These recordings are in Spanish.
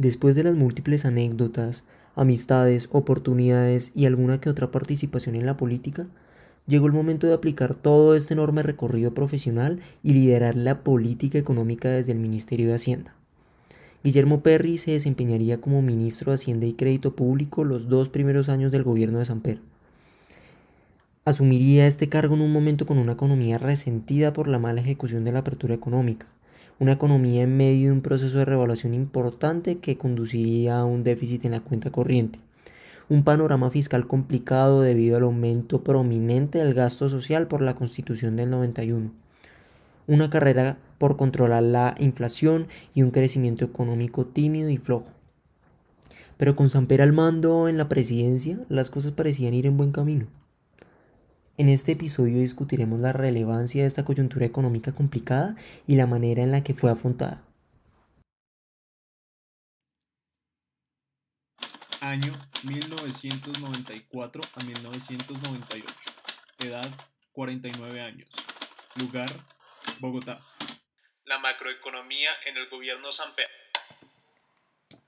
Después de las múltiples anécdotas, amistades, oportunidades y alguna que otra participación en la política, llegó el momento de aplicar todo este enorme recorrido profesional y liderar la política económica desde el Ministerio de Hacienda. Guillermo Perry se desempeñaría como ministro de Hacienda y Crédito Público los dos primeros años del gobierno de Samper. Asumiría este cargo en un momento con una economía resentida por la mala ejecución de la apertura económica, una economía en medio de un proceso de revaluación importante que conduciría a un déficit en la cuenta corriente, un panorama fiscal complicado debido al aumento prominente del gasto social por la Constitución del 91, una carrera por controlar la inflación y un crecimiento económico tímido y flojo. Pero con Samper al mando en la presidencia, las cosas parecían ir en buen camino. En este episodio discutiremos la relevancia de esta coyuntura económica complicada y la manera en la que fue afrontada. Año 1994 a 1998. Edad 49 años. Lugar Bogotá. La macroeconomía en el gobierno San Pedro.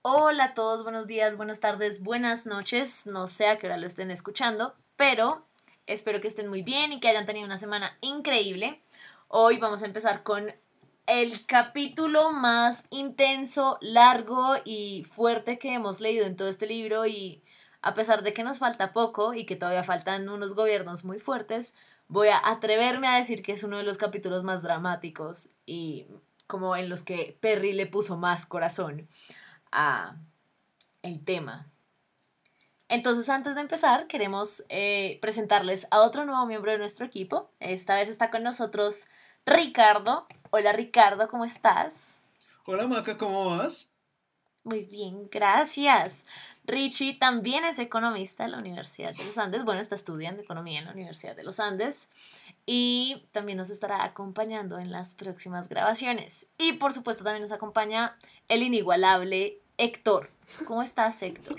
Hola a todos, buenos días, buenas tardes, buenas noches. No sé a qué hora lo estén escuchando, pero Espero que estén muy bien y que hayan tenido una semana increíble. Hoy vamos a empezar con el capítulo más intenso, largo y fuerte que hemos leído en todo este libro y a pesar de que nos falta poco y que todavía faltan unos gobiernos muy fuertes, voy a atreverme a decir que es uno de los capítulos más dramáticos y como en los que Perry le puso más corazón a el tema. Entonces, antes de empezar, queremos eh, presentarles a otro nuevo miembro de nuestro equipo. Esta vez está con nosotros Ricardo. Hola Ricardo, ¿cómo estás? Hola Maca, ¿cómo vas? Muy bien, gracias. Richie también es economista en la Universidad de los Andes. Bueno, está estudiando economía en la Universidad de los Andes. Y también nos estará acompañando en las próximas grabaciones. Y por supuesto también nos acompaña el inigualable Héctor. ¿Cómo estás, Héctor?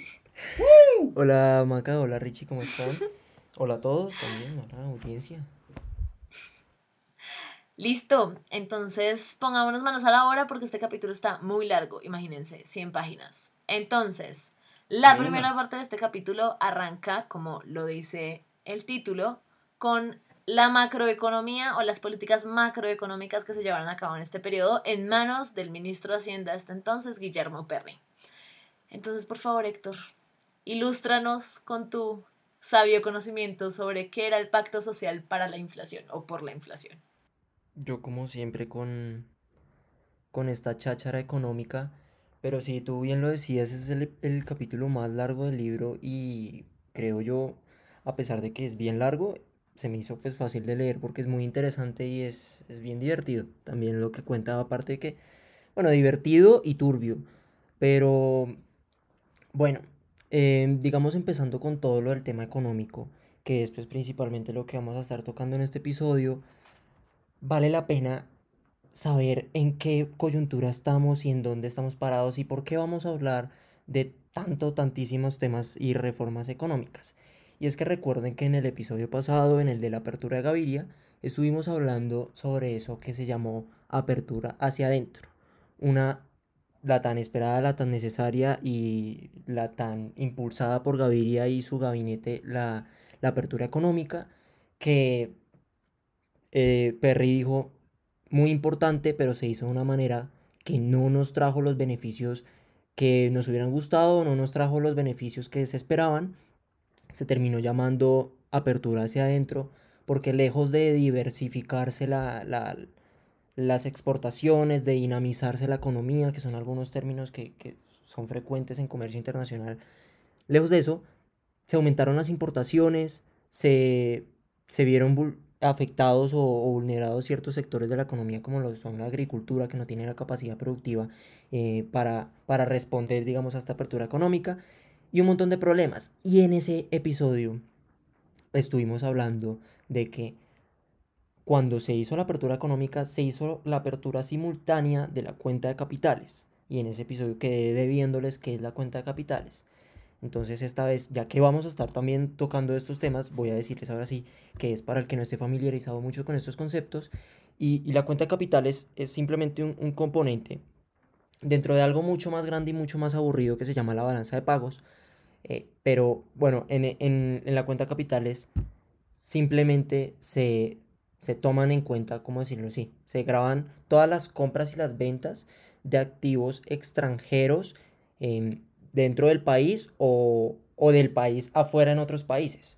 Hola Maca, hola Richie, ¿cómo están? Hola a todos también, hola audiencia. Listo, entonces pongámonos manos a la obra porque este capítulo está muy largo, imagínense, 100 páginas. Entonces, la primera parte de este capítulo arranca, como lo dice el título, con la macroeconomía o las políticas macroeconómicas que se llevaron a cabo en este periodo en manos del ministro de Hacienda hasta entonces, Guillermo Perry. Entonces, por favor, Héctor, ilústranos con tu sabio conocimiento sobre qué era el pacto social para la inflación o por la inflación. Yo como siempre con, con esta cháchara económica, pero si tú bien lo decías, es el, el capítulo más largo del libro y creo yo, a pesar de que es bien largo, se me hizo pues fácil de leer porque es muy interesante y es, es bien divertido. También lo que cuenta aparte de que, bueno, divertido y turbio, pero bueno, Em, digamos empezando con todo lo del tema económico, que es pues principalmente lo que vamos a estar tocando en este episodio, vale la pena saber en qué coyuntura estamos y en dónde estamos parados y por qué vamos a hablar de tanto, tantísimos temas y reformas económicas. Y es que recuerden que en el episodio pasado, en el de la apertura de Gaviria, estuvimos hablando sobre eso que se llamó apertura hacia adentro, una la tan esperada, la tan necesaria y la tan impulsada por Gaviria y su gabinete, la, apertura económica, que eh, Perry dijo muy importante, pero se hizo de una manera que no nos trajo los beneficios que nos hubieran gustado, no nos trajo los beneficios que se esperaban. Se terminó llamando apertura hacia adentro, porque lejos de diversificarse la, la las exportaciones, de dinamizarse la economía, que son algunos términos que, son frecuentes en comercio internacional. Lejos de eso, se aumentaron las importaciones, se, vieron afectados o, vulnerados ciertos sectores de la economía como lo son la agricultura que no tiene la capacidad productiva eh, para, para responder digamos a esta apertura económica y un montón de problemas y en ese episodio estuvimos hablando de que cuando se hizo la apertura económica, se hizo la apertura simultánea de la cuenta de capitales. Y en ese episodio quedé debiéndoles qué es la cuenta de capitales. Entonces esta vez, ya que vamos a estar también tocando estos temas, voy a decirles ahora sí que es para el que no esté familiarizado mucho con estos conceptos. Y, la cuenta de capitales es simplemente un, componente dentro de algo mucho más grande y mucho más aburrido que se llama la balanza de pagos. Eh, pero bueno, en, en, en, la cuenta capitales simplemente se, se toman en cuenta, ¿cómo decirlo así? Se graban todas las compras y las ventas de activos extranjeros eh, dentro del país o, o del país afuera en otros países.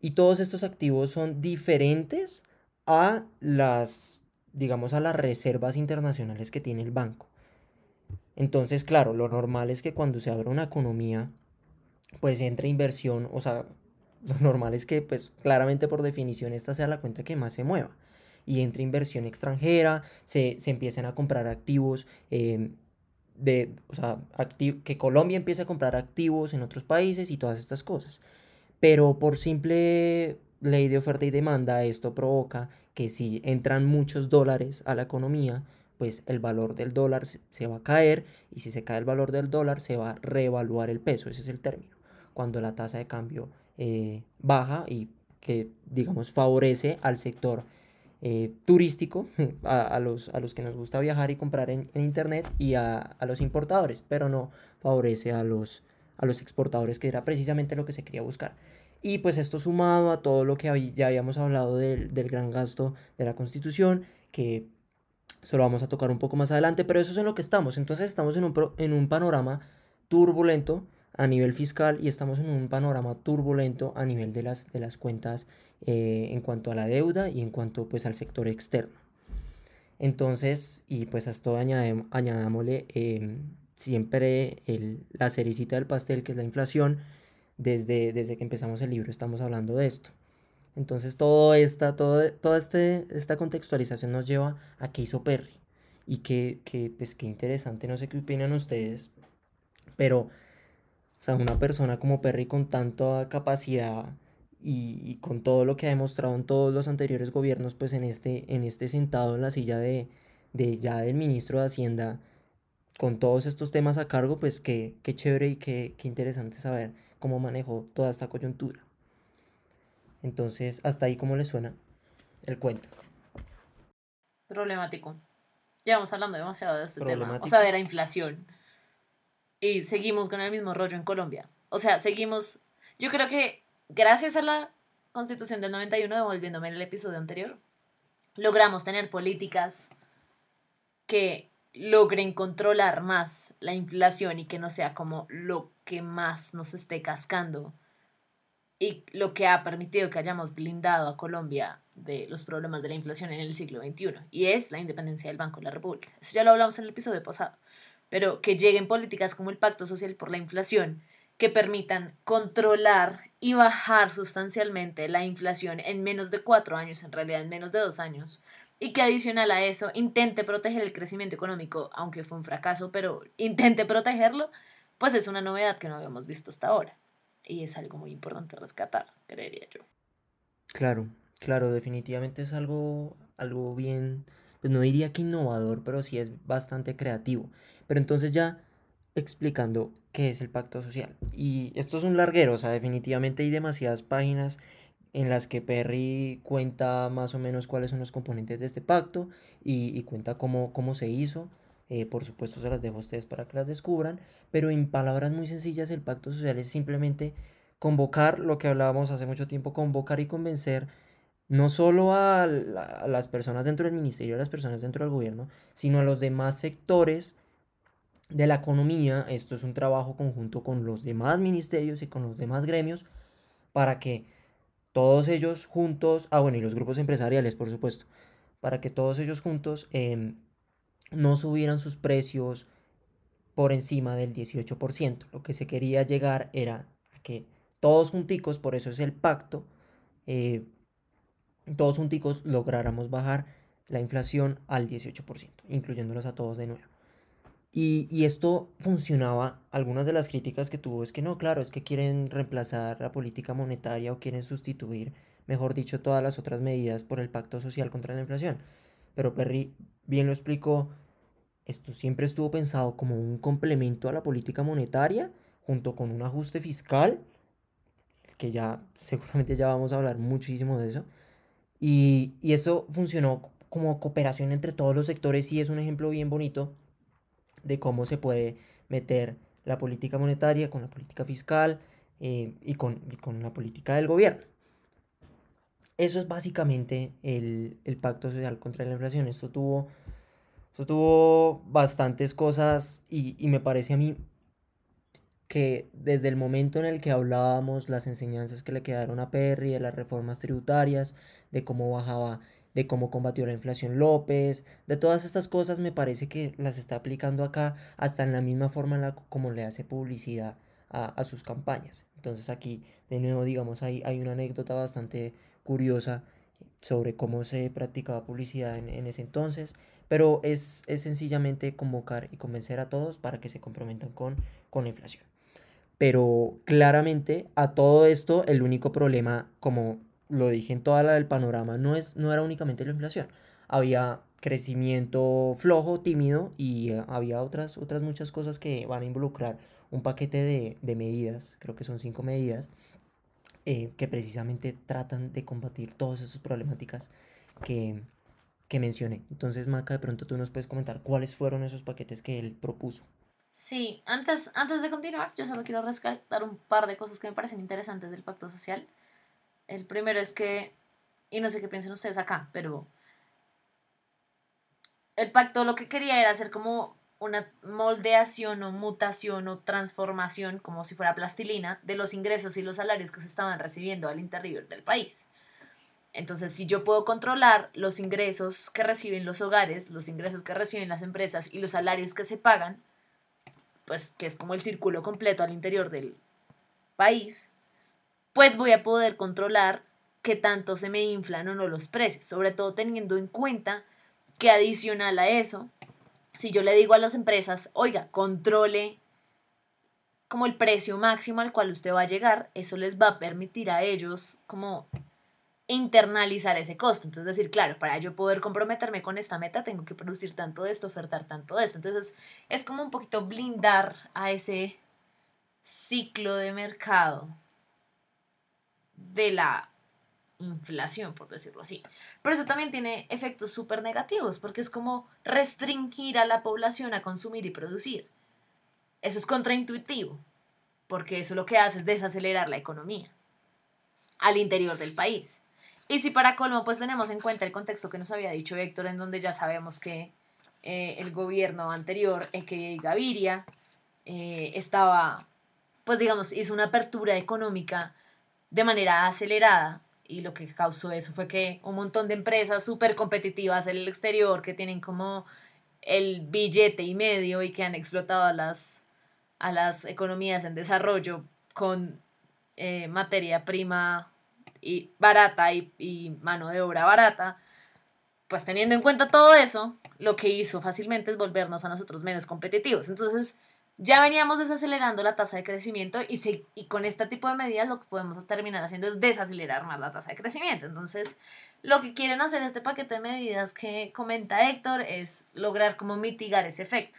Y todos estos activos son diferentes a las, digamos, a las reservas internacionales que tiene el banco. Entonces, claro, lo normal es que cuando se abre una economía, pues entre inversión, o sea, lo normal es que, pues claramente por definición, esta sea la cuenta que más se mueva. Y entre inversión extranjera, se, se empiecen a comprar activos eh, de, o sea, que Colombia empiece a comprar activos en otros países y todas estas cosas. Pero por simple ley de oferta y demanda, esto provoca que si entran muchos dólares a la economía, pues el valor del dólar se va a caer y si se cae el valor del dólar se va a reevaluar el peso, ese es el término, cuando la tasa de cambio eh, baja y que digamos favorece al sector eh, turístico, a, los, a los que nos gusta viajar y comprar en, internet y a, a, los importadores, pero no favorece a los, a los exportadores, que era precisamente lo que se quería buscar. Y pues esto sumado a todo lo que ya habíamos hablado del, del gran gasto de la constitución, que solo vamos a tocar un poco más adelante, pero eso es en lo que estamos. Entonces estamos en un, en un panorama turbulento a nivel fiscal y estamos en un panorama turbulento a nivel de las, de las cuentas eh, en cuanto a la deuda y en cuanto pues al sector externo. Entonces, y pues a esto añadámosle em, siempre el, la cericita del pastel, que es la inflación. Desde, desde que empezamos el libro estamos hablando de esto. Entonces, todo esta, todo, toda este, esta contextualización nos lleva a qué hizo Perry. Y que, que, pues, qué interesante, no sé qué opinan ustedes, pero o sea, una persona como Perry con tanta capacidad y, con todo lo que ha demostrado en todos los anteriores gobiernos, pues en este, en este sentado en la silla de, de ya del ministro de Hacienda, con todos estos temas a cargo, pues qué, qué chévere y qué, qué interesante saber cómo manejó toda esta coyuntura. Entonces, hasta ahí cómo le suena el cuento. Problemático. Llevamos hablando demasiado de este tema. O sea, de la inflación y seguimos con el mismo rollo en Colombia. O sea, seguimos, yo creo que gracias a la constitución del 91, devolviéndome en el episodio anterior, logramos tener políticas que logren controlar más la inflación y que no sea como lo que más nos esté cascando y lo que ha permitido que hayamos blindado a Colombia de los problemas de la inflación en el siglo XXI y es la independencia del Banco de la República. Eso ya lo hablamos en el episodio pasado pero que lleguen políticas como el Pacto Social por la Inflación, que permitan controlar y bajar sustancialmente la inflación en menos de cuatro años, en realidad en menos de dos años, y que adicional a eso intente proteger el crecimiento económico, aunque fue un fracaso, pero intente protegerlo, pues es una novedad que no habíamos visto hasta ahora. Y es algo muy importante rescatar, creería yo. Claro, claro, definitivamente es algo, algo bien, pues no diría que innovador, pero sí es bastante creativo. Pero entonces ya explicando qué es el pacto social. Y esto es un larguero, o sea, definitivamente hay demasiadas páginas en las que Perry cuenta más o menos cuáles son los componentes de este pacto y, cuenta cómo, cómo se hizo. Eh, por supuesto se las dejo a ustedes para que las descubran, pero en palabras muy sencillas el pacto social es simplemente convocar lo que hablábamos hace mucho tiempo, convocar y convencer no solo a, las personas dentro del ministerio, a las personas dentro del gobierno, sino a los demás sectores de la economía. Esto es un trabajo conjunto con los demás ministerios y con los demás gremios para que todos ellos juntos, ah bueno, y los grupos empresariales, por supuesto, para que todos ellos juntos em, no subieran sus precios por encima del 18%. Lo que se quería llegar era a que todos junticos, por eso es el pacto, eh, todos junticos lográramos bajar la inflación al 18%, incluyéndolos a todos de nuevo. Y, y, esto funcionaba, algunas de las críticas que tuvo es que no, claro, es que quieren reemplazar la política monetaria o quieren sustituir, mejor dicho, todas las otras medidas por el pacto social contra la inflación. Pero Perry bien lo explicó, esto siempre estuvo pensado como un complemento a la política monetaria junto con un ajuste fiscal, que ya seguramente ya vamos a hablar muchísimo de eso, y, y eso funcionó como cooperación entre todos los sectores y es un ejemplo bien bonito de cómo se puede meter la política monetaria con la política fiscal eh, y, con, la política del gobierno. Eso es básicamente el, pacto social contra la inflación. Esto tuvo, esto tuvo bastantes cosas y, y me parece a mí que desde el momento en el que hablábamos las enseñanzas que le quedaron a Perry, de las reformas tributarias, de cómo bajaba, de cómo combatió la inflación López, de todas estas cosas me parece que las está aplicando acá hasta en la misma forma en la, como le hace publicidad a, sus campañas. Entonces aquí de nuevo digamos hay, hay una anécdota bastante curiosa sobre cómo se practicaba publicidad en, en ese entonces, pero es, es, sencillamente convocar y convencer a todos para que se comprometan con, con la inflación. Pero claramente a todo esto el único problema, como lo dije en toda la del panorama, no, es, no era únicamente la inflación. Había crecimiento flojo, tímido y eh, había otras, otras muchas cosas que van a involucrar un paquete de, medidas, creo que son cinco medidas, eh, que precisamente tratan de combatir todas esas problemáticas que, que mencioné. Entonces, Maca, de pronto tú nos puedes comentar cuáles fueron esos paquetes que él propuso. Sí, antes, antes de continuar, yo solo quiero rescatar un par de cosas que me parecen interesantes del pacto social. El primero es que, y no sé qué piensen ustedes acá, pero el pacto lo que quería era hacer como una moldeación o mutación o transformación, como si fuera plastilina, de los ingresos y los salarios que se estaban recibiendo al interior del país. Entonces, si yo puedo controlar los ingresos que reciben los hogares, los ingresos que reciben las empresas y los salarios que se pagan, pues que es como el círculo completo al interior del país, pues voy a poder controlar qué tanto se me inflan o no los precios, sobre todo teniendo en cuenta que adicional a eso, si yo le digo a las empresas, oiga, controle como el precio máximo al cual usted va a llegar, eso les va a permitir a ellos como internalizar ese costo. Entonces decir, claro, para yo poder comprometerme con esta meta tengo que producir tanto de esto, ofertar tanto de esto. Entonces es como un poquito blindar a ese ciclo de mercado de la inflación, por decirlo así. Pero eso también tiene efectos súper negativos, porque es como restringir a la población a consumir y producir. Eso es contraintuitivo, porque eso lo que hace es desacelerar la economía al interior del país. Y si para colmo, pues tenemos en cuenta el contexto que nos había dicho Héctor, en donde ya sabemos que eh, el gobierno anterior, que Gaviria, eh, estaba, pues digamos, hizo una apertura económica de manera acelerada y lo que causó eso fue que un montón de empresas súper competitivas en el exterior que tienen como el billete y medio y que han explotado a las, a las economías en desarrollo con eh, materia prima y barata y, mano de obra barata, pues teniendo en cuenta todo eso, lo que hizo fácilmente es volvernos a nosotros menos competitivos. Entonces, ya veníamos desacelerando la tasa de crecimiento y, se, y con este tipo de medidas lo que podemos terminar haciendo es desacelerar más la tasa de crecimiento. Entonces, lo que quieren hacer este paquete de medidas que comenta Héctor es lograr como mitigar ese efecto.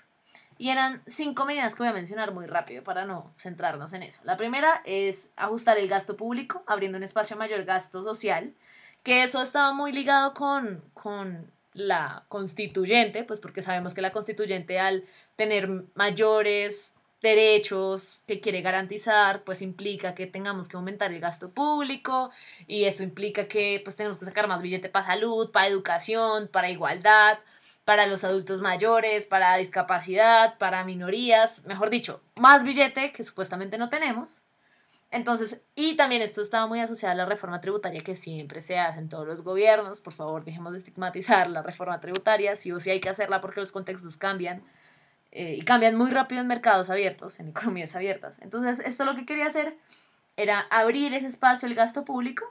Y eran cinco medidas que voy a mencionar muy rápido para no centrarnos en eso. La primera es ajustar el gasto público, abriendo un espacio mayor gasto social, que eso estaba muy ligado con, con la constituyente, pues porque sabemos que la constituyente al tener mayores derechos que quiere garantizar, pues implica que tengamos que aumentar el gasto público y eso implica que pues tenemos que sacar más billete para salud, para educación, para igualdad para los adultos mayores, para discapacidad, para minorías, mejor dicho, más billete que supuestamente no tenemos. Entonces, y también esto estaba muy asociado a la reforma tributaria que siempre se hace en todos los gobiernos. Por favor, dejemos de estigmatizar la reforma tributaria, sí o sí hay que hacerla porque los contextos cambian eh, y cambian muy rápido en mercados abiertos, en economías abiertas. Entonces, esto lo que quería hacer era abrir ese espacio al gasto público,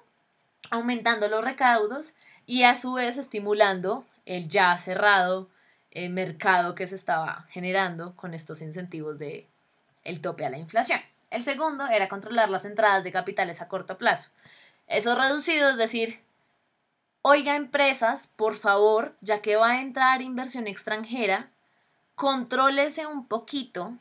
aumentando los recaudos y a su vez estimulando el ya cerrado eh, mercado que se estaba generando con estos incentivos de el tope a la inflación. El segundo era controlar las entradas de capitales a corto plazo. Eso reducido, es decir, oiga empresas, por favor, ya que va a entrar inversión extranjera, contrólese un poquito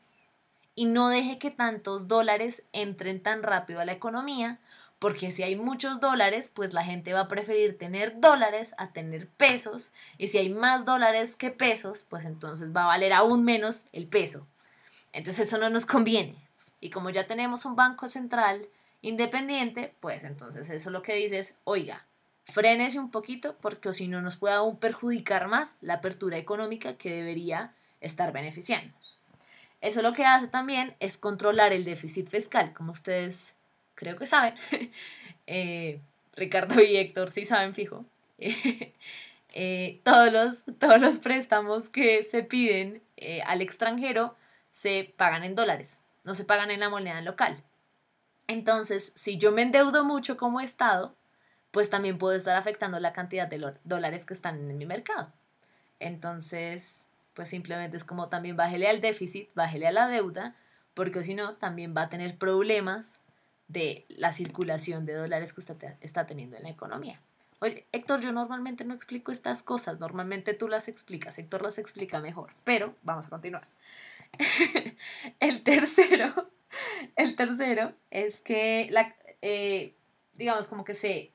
y no deje que tantos dólares entren tan rápido a la economía, Porque si hay muchos dólares, pues la gente va a preferir tener dólares a tener pesos. Y si hay más dólares que pesos, pues entonces va a valer aún menos el peso. Entonces eso no nos conviene. Y como ya tenemos un banco central independiente, pues entonces eso lo que dice es, oiga, frénese un poquito porque si no nos puede aún perjudicar más la apertura económica que debería estar beneficiándonos. Eso lo que hace también es controlar el déficit fiscal, como ustedes creo que saben. Eh, Ricardo y Héctor sí saben fijo. Eh, todos, los, todos los préstamos que se piden eh, al extranjero se pagan en dólares, no se pagan en la moneda local. Entonces, si yo me endeudo mucho como Estado, pues también puedo estar afectando la cantidad de dólares que están en mi mercado. Entonces, pues simplemente es como también bájele al déficit, bájele a la deuda, porque si no, también va a tener problemas de la circulación de dólares que usted está teniendo en la economía. Oye, Héctor, yo normalmente no explico estas cosas, normalmente tú las explicas, Héctor las explica mejor, pero vamos a continuar. el tercero, el tercero es que la, eh, digamos como que se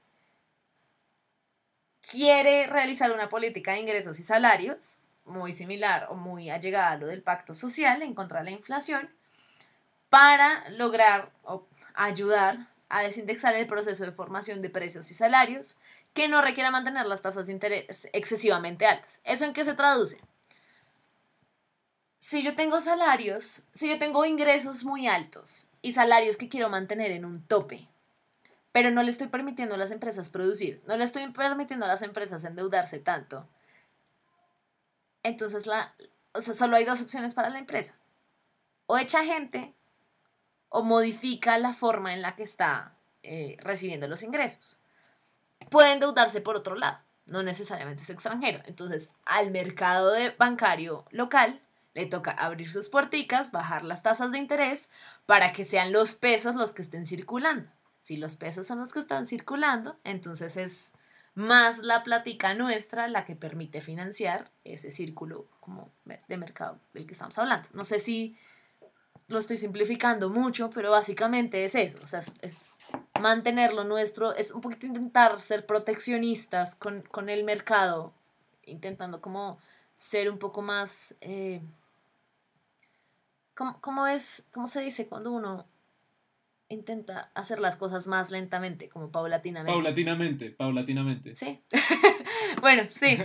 quiere realizar una política de ingresos y salarios muy similar o muy allegada a lo del pacto social en contra de la inflación para lograr o ayudar a desindexar el proceso de formación de precios y salarios que no requiera mantener las tasas de interés excesivamente altas. ¿Eso en qué se traduce? Si yo tengo salarios, si yo tengo ingresos muy altos y salarios que quiero mantener en un tope, pero no le estoy permitiendo a las empresas producir, no le estoy permitiendo a las empresas endeudarse tanto. Entonces, la, o sea, solo hay dos opciones para la empresa. O echa gente o modifica la forma en la que está eh, recibiendo los ingresos. Puede endeudarse por otro lado, no necesariamente es extranjero. Entonces, al mercado bancario local le toca abrir sus puerticas, bajar las tasas de interés para que sean los pesos los que estén circulando. Si los pesos son los que están circulando, entonces es más la plática nuestra la que permite financiar ese círculo como de mercado del que estamos hablando. No sé si lo estoy simplificando mucho, pero básicamente es eso, o sea, es, mantenerlo nuestro, es un poquito intentar ser proteccionistas con, el mercado, intentando como ser un poco más... Eh, ¿cómo, es, ¿Cómo se dice cuando uno intenta hacer las cosas más lentamente, como paulatinamente. Paulatinamente, paulatinamente. Sí. bueno, sí.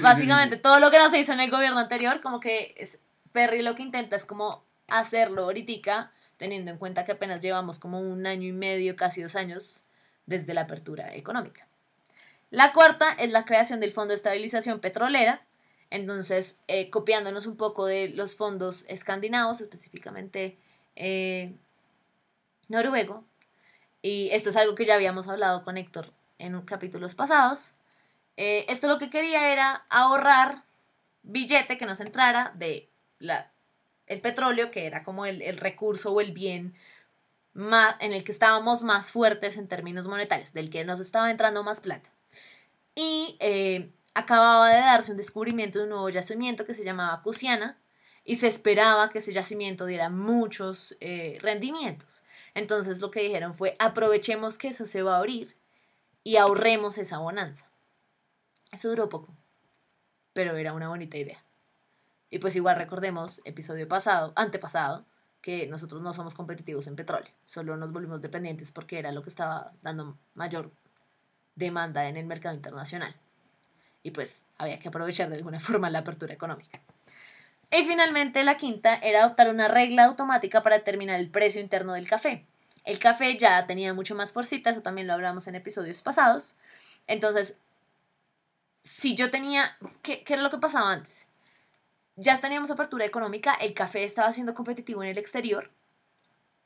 Básicamente, todo lo que no se hizo en el gobierno anterior, como que es, Perry lo que intenta es como hacerlo ahorita, teniendo en cuenta que apenas llevamos como un año y medio, casi dos años, desde la apertura económica. La cuarta es la creación del Fondo de Estabilización Petrolera, entonces, eh, copiándonos un poco de los fondos escandinavos, específicamente eh, noruego. Y esto es algo que ya habíamos hablado con Héctor en capítulos pasados. Eh, esto lo que quería era ahorrar billete que nos entrara de la, el petróleo, que era como el, recurso o el bien más, en el que estábamos más fuertes en términos monetarios, del que nos estaba entrando más plata. Y acababa de darse un descubrimiento de un nuevo yacimiento que se llamaba Cusiana y se esperaba que ese yacimiento diera muchos eh, rendimientos. Entonces lo que dijeron fue, aprovechemos que eso se va a abrir y ahorremos esa bonanza. Eso duró poco, pero era una bonita idea. Y pues igual recordemos, episodio pasado, antepasado, que nosotros no somos competitivos en petróleo, solo nos volvimos dependientes porque era lo que estaba dando mayor demanda en el mercado internacional. Y pues había que aprovechar de alguna forma la apertura económica. Y finalmente la quinta era adoptar una regla automática para determinar el precio interno del café. El café ya tenía mucho más forcita, eso también lo hablamos en episodios pasados. Entonces, si yo tenía, ¿qué, ¿qué, era lo que pasaba antes? Ya teníamos apertura económica, el café estaba siendo competitivo en el exterior.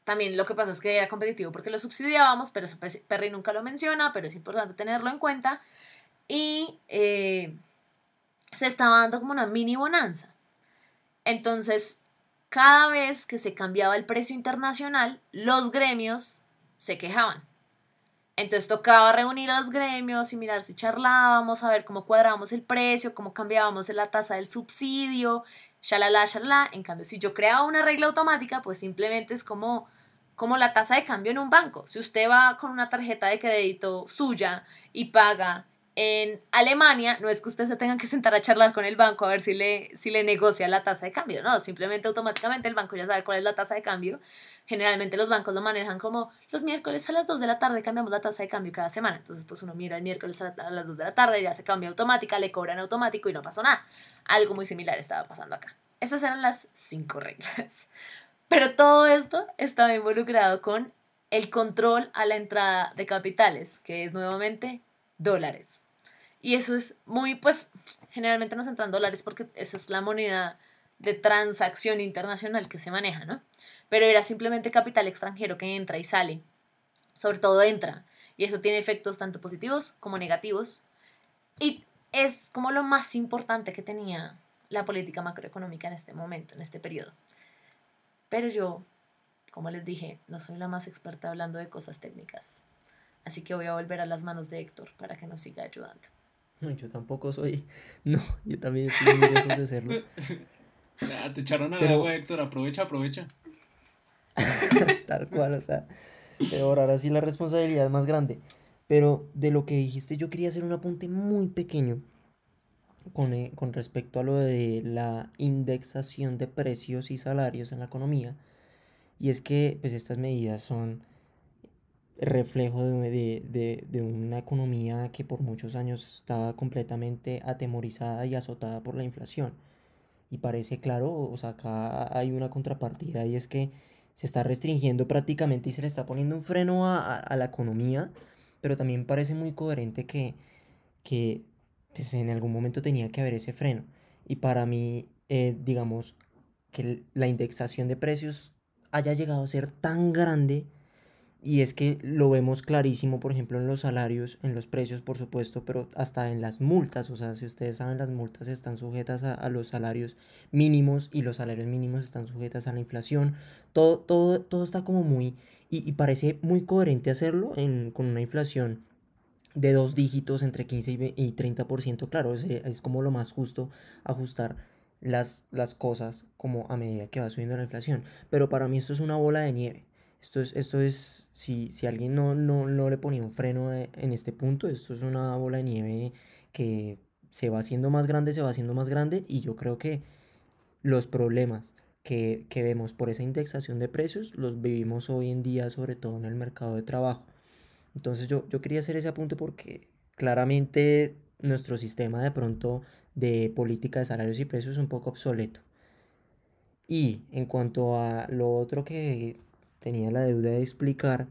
También lo que pasa es que era competitivo porque lo subsidiábamos, pero eso Perry nunca lo menciona, pero es importante tenerlo en cuenta. Y eh, se estaba dando como una mini bonanza. Entonces, cada vez que se cambiaba el precio internacional, los gremios se quejaban. Entonces tocaba reunir a los gremios y mirar si charlábamos, a ver cómo cuadrábamos el precio, cómo cambiábamos la tasa del subsidio, shalala, shalala. En cambio, si yo creaba una regla automática, pues simplemente es como como la tasa de cambio en un banco. Si usted va con una tarjeta de crédito suya y paga en Alemania, no es que usted se tenga que sentar a charlar con el banco a ver si le, si le negocia la tasa de cambio, no, simplemente automáticamente el banco ya sabe cuál es la tasa de cambio. Generalmente los bancos lo manejan como los miércoles a las 2 de la tarde cambiamos la tasa de cambio cada semana. Entonces, pues uno mira el miércoles a las 2 de la tarde, ya se cambia automática, le cobran automático y no pasó nada. Algo muy similar estaba pasando acá. Esas eran las cinco reglas. Pero todo esto estaba involucrado con el control a la entrada de capitales, que es nuevamente dólares. Y eso es muy, pues, generalmente nos entran dólares porque esa es la moneda de transacción internacional que se maneja, ¿no? Pero era simplemente capital extranjero que entra y sale. Sobre todo entra. Y eso tiene efectos tanto positivos como negativos. Y es como lo más importante que tenía la política macroeconómica en este momento, en este periodo. Pero yo, como les dije, no soy la más experta hablando de cosas técnicas. Así que voy a volver a las manos de Héctor para que nos siga ayudando. No, yo tampoco soy. No, yo también estoy muy lejos de serlo. te echaron a Pero... Héctor. Aprovecha, aprovecha. Tal cual, o sea. Pero ahora sí la responsabilidad es más grande. Pero de lo que dijiste, yo quería hacer un apunte muy pequeño con, eh, con, respecto a lo de la indexación de precios y salarios en la economía. Y es que pues estas medidas son reflejo de, de, de, una economía que por muchos años estaba completamente atemorizada y azotada por la inflación. Y parece claro, o sea, acá hay una contrapartida y es que se está restringiendo prácticamente y se le está poniendo un freno a, a, a la economía, pero también parece muy coherente que, que pues en algún momento tenía que haber ese freno. Y para mí, eh, digamos, que la indexación de precios haya llegado a ser tan grande y es que lo vemos clarísimo, por ejemplo, en los salarios, en los precios, por supuesto, pero hasta en las multas. O sea, si ustedes saben, las multas están sujetas a, los salarios mínimos y los salarios mínimos están sujetas a la inflación. Todo, todo, todo está como muy... Y, parece muy coherente hacerlo en, con una inflación de dos dígitos entre 15 y 30%, claro, es, es como lo más justo ajustar las, las cosas como a medida que va subiendo la inflación. Pero para mí esto es una bola de nieve. Esto es, esto es si, si alguien no, no, no le ponía un freno en este punto, esto es una bola de nieve que se va haciendo más grande, se va haciendo más grande y yo creo que los problemas que, que vemos por esa indexación de precios los vivimos hoy en día, sobre todo en el mercado de trabajo. Entonces yo, yo quería hacer ese apunte porque claramente nuestro sistema de pronto de política de salarios y precios es un poco obsoleto. Y en cuanto a lo otro que tenía la deuda de explicar,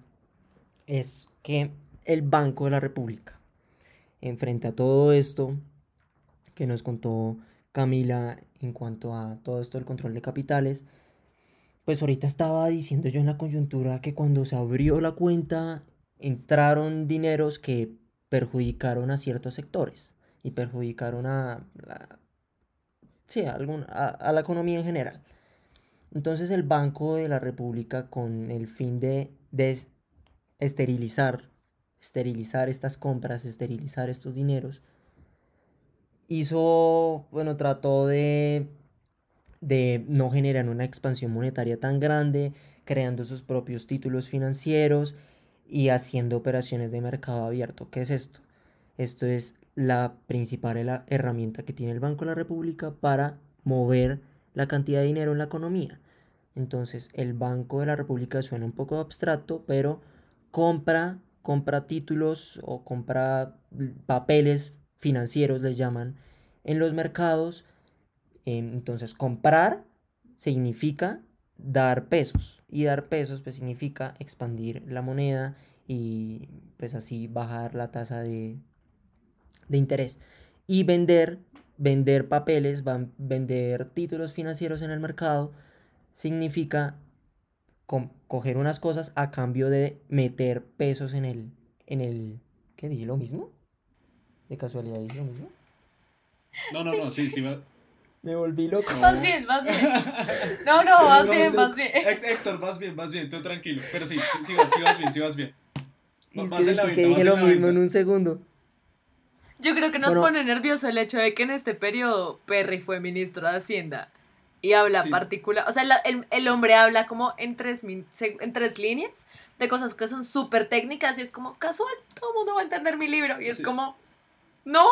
es que el Banco de la República, enfrente a todo esto que nos contó Camila en cuanto a todo esto del control de capitales, pues ahorita estaba diciendo yo en la coyuntura que cuando se abrió la cuenta entraron dineros que perjudicaron a ciertos sectores y perjudicaron a la, sí, a, a, la economía en general. Entonces el Banco de la República con el fin de, esterilizar, esterilizar estas compras, esterilizar estos dineros, hizo, bueno, trató de, de no generar una expansión monetaria tan grande, creando sus propios títulos financieros y haciendo operaciones de mercado abierto. ¿Qué es esto? Esto es la principal herramienta que tiene el Banco de la República para mover la cantidad de dinero en la economía. Entonces, el Banco de la República suena un poco abstracto, pero compra, compra títulos o compra papeles financieros, les llaman, en los mercados. Entonces, comprar significa dar pesos. Y dar pesos pues significa expandir la moneda y pues así bajar la tasa de, de interés. Y vender, vender papeles, van, vender títulos financieros en el mercado significa coger unas cosas a cambio de meter pesos en el, en el, ¿qué dije? ¿Lo mismo? ¿De casualidad dije lo mismo? No, no, no, sí, sí, me volví loco. Vas bien, vas bien. No, no, vas bien, vas bien. Héctor, vas bien, vas bien, tú tranquilo. Pero sí, sí, vas, sí vas bien, sí vas bien. Y es que, que dije lo mismo en un segundo. Yo creo que nos pone nervioso el hecho de que en este periodo Perry fue ministro de Hacienda y habla particular, o sea, el, hombre habla como en tres, en tres líneas de cosas que son súper técnicas y es como casual, todo el mundo va a entender mi libro y es como, no,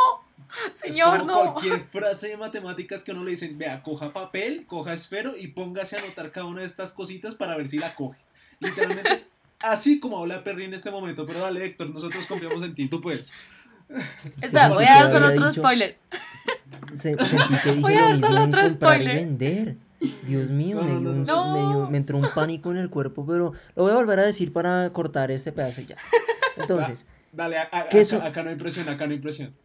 señor, es no. Cualquier frase de matemáticas que uno le dicen, vea, coja papel, coja esfero y póngase a anotar cada una de estas cositas para ver si la coge. Literalmente es así como habla Perry en este momento, pero dale Héctor, nosotros confiamos en ti, tú puedes. Espera, voy a dar solo otro spoiler. sentí que dije voy a dar solo otro spoiler. Y vender. Dios mío, me, dio un, me, entró un pánico en el cuerpo, pero lo voy a volver a decir para cortar este pedazo ya. Entonces, dale, acá, no hay presión, acá no hay presión.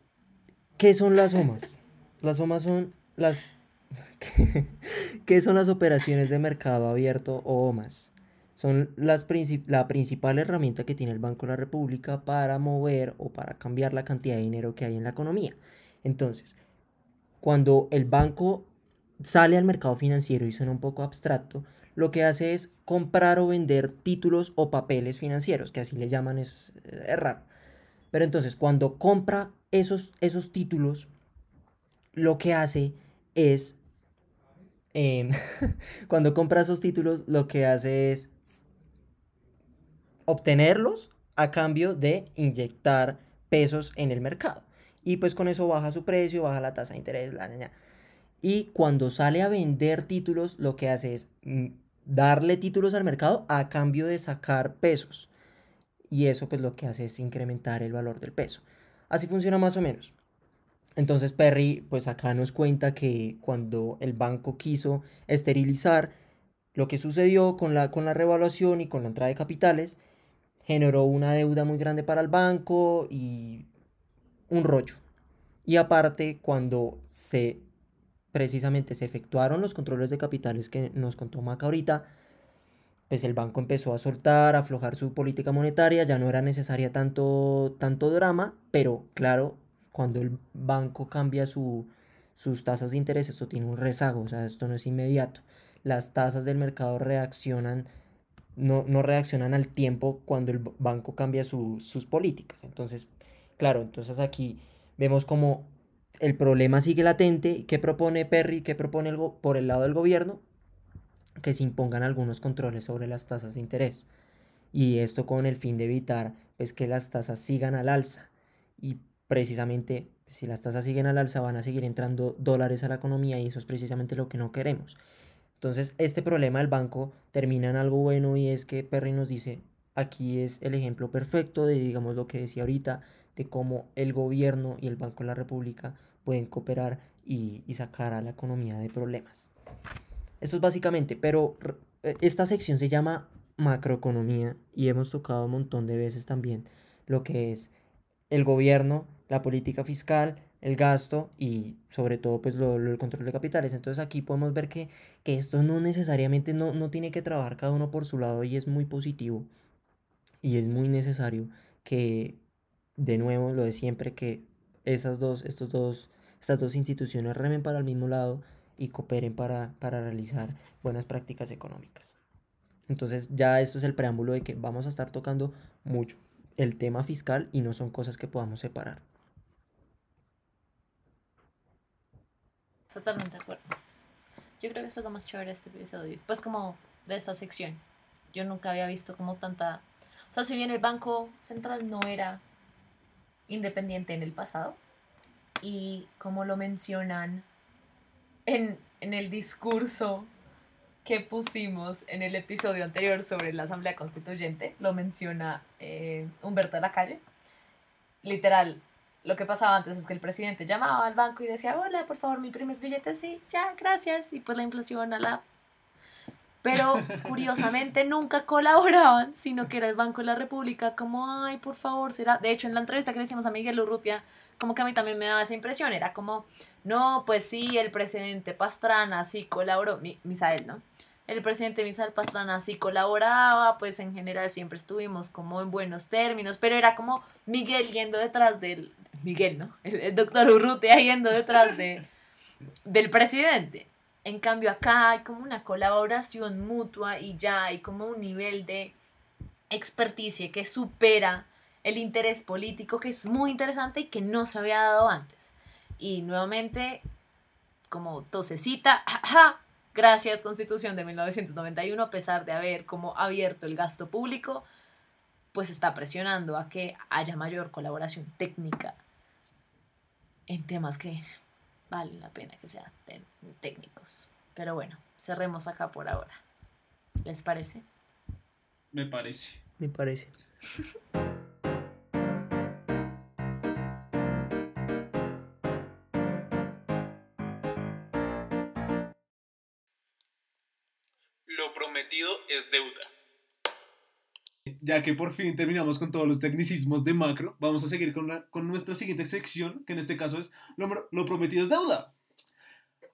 ¿Qué son las OMAs? Las OMAs son las... ¿Qué son las operaciones de mercado abierto o OMAs? Son las la principal herramienta que tiene el Banco de la República para mover o para cambiar la cantidad de dinero que hay en la economía. Entonces, cuando el banco sale al mercado financiero y suena un poco abstracto, lo que hace es comprar o vender títulos o papeles financieros, que así le llaman, es, es raro. Pero entonces, cuando compra esos, esos títulos, lo que hace es em, cuando compra esos títulos, lo que hace es obtenerlos a cambio de inyectar pesos en el mercado. Y pues con eso baja su precio, baja la tasa de interés, la niña. Y cuando sale a vender títulos, lo que hace es mm, darle títulos al mercado a cambio de sacar pesos. Y eso pues lo que hace es incrementar el valor del peso. Así funciona más o menos. Entonces Perry pues acá nos cuenta que cuando el banco quiso esterilizar, lo que sucedió con la, con la revaluación y con la entrada de capitales generó una deuda muy grande para el banco y un rollo. Y aparte, cuando se precisamente se efectuaron los controles de capitales que nos contó Maca ahorita, pues el banco empezó a soltar, a aflojar su política monetaria, ya no era necesaria tanto, tanto drama, pero claro, cuando el banco cambia su, sus tasas de interés, esto tiene un rezago, o sea, esto no es inmediato. Las tasas del mercado reaccionan no, reaccionan al tiempo cuando el banco cambia sus políticas. Entonces, claro, entonces aquí vemos como el problema sigue latente. ¿Qué propone Perry? ¿Qué propone el por el lado del gobierno? Que se impongan algunos controles sobre las tasas de interés. Y esto con el fin de evitar pues, que las tasas sigan al alza. Y precisamente si las tasas siguen al alza van a seguir entrando dólares a la economía y eso es precisamente lo que no queremos. Entonces, este problema del banco termina en algo bueno y es que Perry nos dice, aquí es el ejemplo perfecto de, digamos, lo que decía ahorita, de cómo el gobierno y el Banco de la República pueden cooperar y, sacar a la economía de problemas. Esto es básicamente, pero eh, esta sección se llama macroeconomía y hemos tocado un montón de veces también lo que es el gobierno, la política fiscal, el gasto y sobre todo pues lo, el control de capitales. Entonces aquí podemos ver que, esto no necesariamente no, no tiene que trabajar cada uno por su lado y es muy positivo y es muy necesario que de nuevo lo de siempre que esas dos, estos dos, estas dos instituciones remen para el mismo lado y cooperen para, para realizar buenas prácticas económicas. Entonces ya esto es el preámbulo de que vamos a estar tocando mucho el tema fiscal y no son cosas que podamos separar. Totalmente de acuerdo. Yo creo que eso es lo más chévere de este episodio. Pues como de esta sección. Yo nunca había visto como tanta... O sea, si bien el Banco Central no era independiente en el pasado, y como lo mencionan en, en el discurso que pusimos en el episodio anterior sobre la Asamblea Constituyente, lo menciona eh, Humberto de la Calle. Literal, lo que pasaba antes es que el presidente llamaba al banco y decía, hola, por favor, mi primer billete, sí, ya, gracias. Y pues la inflación a la... Pero curiosamente nunca colaboraban, sino que era el Banco de la República como, ay, por favor, será... De hecho, en la entrevista que le hicimos a Miguel Urrutia, como que a mí también me daba esa impresión, era como, no, pues sí, el presidente Pastrana sí colaboró, Misael, ¿no? el presidente Misael Pastrana sí colaboraba, pues en general siempre estuvimos como en buenos términos, pero era como Miguel yendo detrás del, Miguel, ¿no? El, doctor Urrutia yendo detrás de, del presidente. En cambio acá hay como una colaboración mutua y ya hay como un nivel de experticia que supera el interés político que es muy interesante y que no se había dado antes. Y nuevamente, como tosecita, Gracias Constitución de 1991, a pesar de haber como abierto el gasto público, pues está presionando a que haya mayor colaboración técnica en temas que valen la pena que sean técnicos. Pero bueno, cerremos acá por ahora. ¿Les parece? Me parece. Me parece. Lo prometido es deuda. Ya que por fin terminamos con todos los tecnicismos de macro, vamos a seguir con, con nuestra siguiente sección, que en este caso es lo, lo prometido es deuda.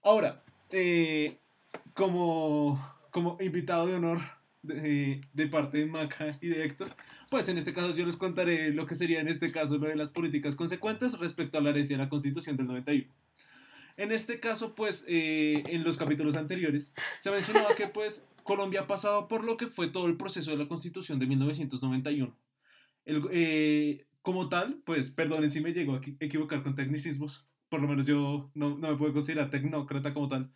Ahora, eh, como, como invitado de honor de, de, parte de Maca y de Héctor, pues en este caso yo les contaré lo que sería en este caso lo de las políticas consecuentes respecto a la herencia de la Constitución del 91. En este caso, pues, eh, en los capítulos anteriores, se mencionaba que, pues, Colombia ha pasado por lo que fue todo el proceso de la Constitución de 1991. El, eh, como tal, pues, perdonen si me llego a equivocar con tecnicismos, por lo menos yo no, no me puedo considerar tecnócrata como tal,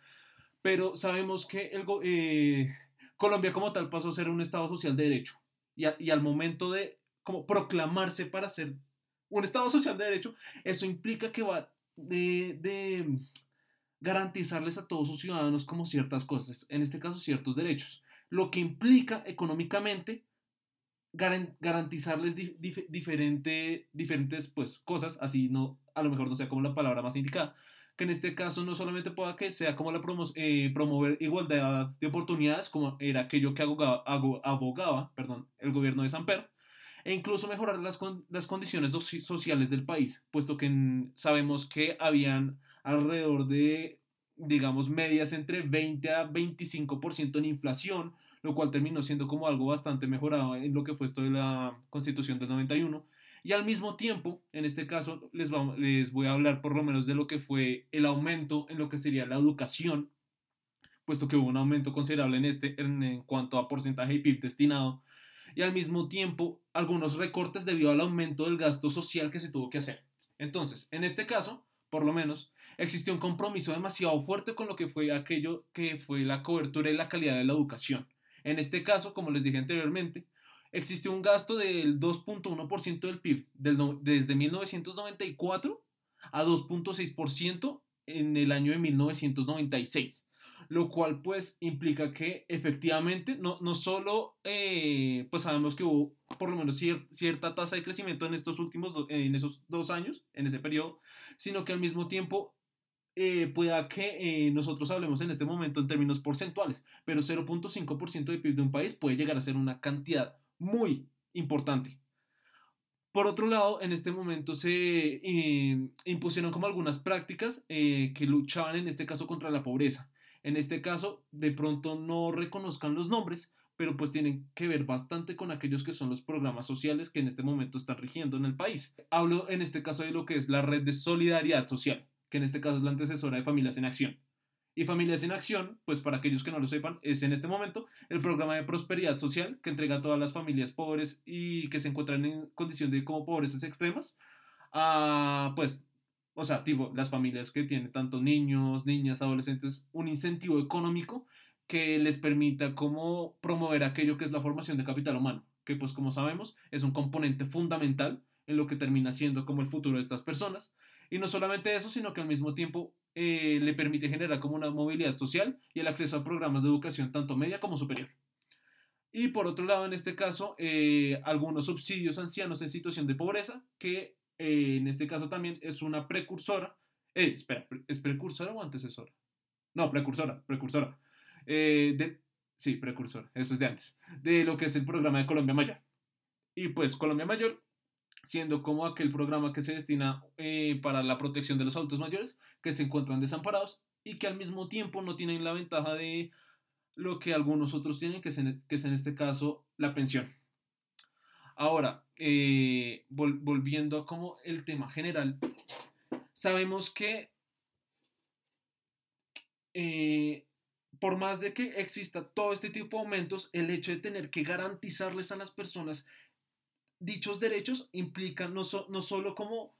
pero sabemos que eh, Colombia como tal pasó a ser un Estado social de derecho y, al momento de como proclamarse para ser un Estado social de derecho, eso implica que va de garantizarles a todos sus ciudadanos como ciertas cosas, en este caso ciertos derechos, lo que implica económicamente garantizarles diferente, diferentes pues, cosas, así no, a lo mejor no sea como la palabra más indicada, que en este caso no solamente pueda que sea como la promo eh, promover igualdad de oportunidades, como era aquello que abogaba, abogaba perdón, el gobierno de Samper, e incluso mejorar las, las condiciones sociales del país, puesto que sabemos que habían alrededor de, digamos, medias entre 20 a 25% en inflación, lo cual terminó siendo como algo bastante mejorado en lo que fue esto de la Constitución del 91. Y al mismo tiempo, en este caso, les, vamos, les voy a hablar por lo menos de lo que fue el aumento en lo que sería la educación, puesto que hubo un aumento considerable en, este, en, en cuanto a porcentaje de PIB destinado, y al mismo tiempo algunos recortes debido al aumento del gasto social que se tuvo que hacer. Entonces, en este caso, por lo menos, existió un compromiso demasiado fuerte con lo que fue aquello que fue la cobertura y la calidad de la educación. En este caso, como les dije anteriormente, existió un gasto del 2.1% del PIB desde 1994 a 2.6% en el año de 1996 lo cual pues implica que efectivamente no, no solo eh, pues sabemos que hubo por lo menos cierta tasa de crecimiento en estos últimos en esos dos años, en ese periodo, sino que al mismo tiempo eh, pueda que eh, nosotros hablemos en este momento en términos porcentuales, pero 0.5% de PIB de un país puede llegar a ser una cantidad muy importante. Por otro lado, en este momento se impusieron como algunas prácticas que luchaban en este caso contra la pobreza. En este caso, de pronto no reconozcan los nombres, pero pues tienen que ver bastante con aquellos que son los programas sociales que en este momento están rigiendo en el país. Hablo en este caso de lo que es la red de solidaridad social, que en este caso es la antecesora de Familias en Acción. Y Familias en Acción, pues para aquellos que no lo sepan, es en este momento el programa de prosperidad social que entrega a todas las familias pobres y que se encuentran en condición de como pobrezas extremas a pues o sea, tipo, las familias que tienen tantos niños, niñas, adolescentes, un incentivo económico que les permita como promover aquello que es la formación de capital humano, que pues como sabemos es un componente fundamental en lo que termina siendo como el futuro de estas personas. Y no solamente eso, sino que al mismo tiempo eh, le permite generar como una movilidad social y el acceso a programas de educación tanto media como superior. Y por otro lado, en este caso, eh, algunos subsidios ancianos en situación de pobreza que eh, en este caso también es una precursora. Espera, ¿es precursora o antecesora? No, precursora, precursora. Sí, precursora, eso es de antes. De lo que es el programa de Colombia Mayor. Y pues Colombia Mayor, siendo como aquel programa que se destina para la protección de los adultos mayores que se encuentran desamparados y que al mismo tiempo no tienen la ventaja de lo que algunos otros tienen, que es en, en este caso la pensión. Ahora, eh, volviendo a como el tema general, sabemos que eh, por más de que exista todo este tipo de aumentos, el hecho de tener que garantizarles a las personas dichos derechos implica no, no solo como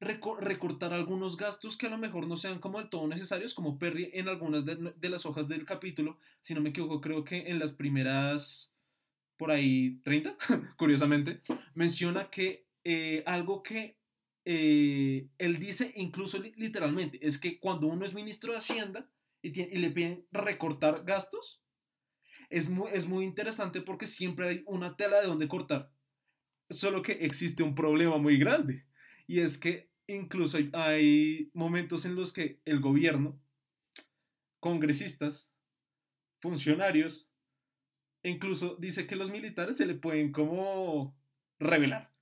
recortar algunos gastos que a lo mejor no sean como del todo necesarios, como Perry en algunas de, las hojas del capítulo, si no me equivoco, creo que en las primeras, por ahí 30, curiosamente, menciona que eh, algo que eh, él dice incluso literalmente, es que cuando uno es ministro de Hacienda y, y le piden recortar gastos, es muy, es muy interesante porque siempre hay una tela de donde cortar. Solo que existe un problema muy grande. Y es que incluso hay, momentos en los que el gobierno, congresistas, funcionarios, incluso dice que los militares se le pueden como revelar.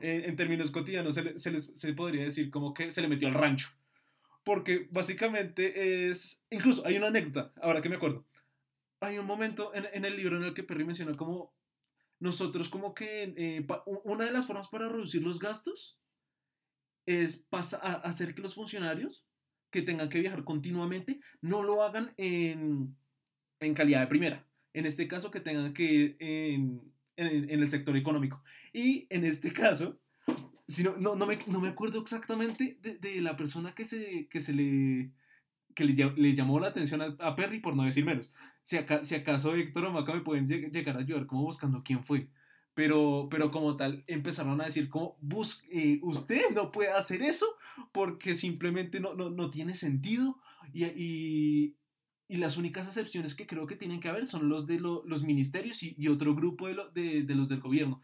En, términos cotidianos se le, se, podría decir como que se le metió al rancho. Porque básicamente es... Incluso hay una anécdota, ahora que me acuerdo. Hay un momento en, en el libro en el que Perry menciona como nosotros como que eh, una de las formas para reducir los gastos es hacer que los funcionarios que tengan que viajar continuamente no lo hagan en, en calidad de primera. En este caso, que tengan que ir en, en, el sector económico. Y en este caso, si no, no, no, me, no me acuerdo exactamente de, de, la persona que se, que se le, que le, le llamó la atención a, a, Perry, por no decir menos. Si, si acaso Héctor o Maca me pueden llegar a ayudar como buscando quién fue. Pero, pero como tal empezaron a decir como, eh, usted no puede hacer eso porque simplemente no, no, no tiene sentido y, y, y, las únicas excepciones que creo que tienen que haber son los de los ministerios y, y otro grupo de, de, de, los del gobierno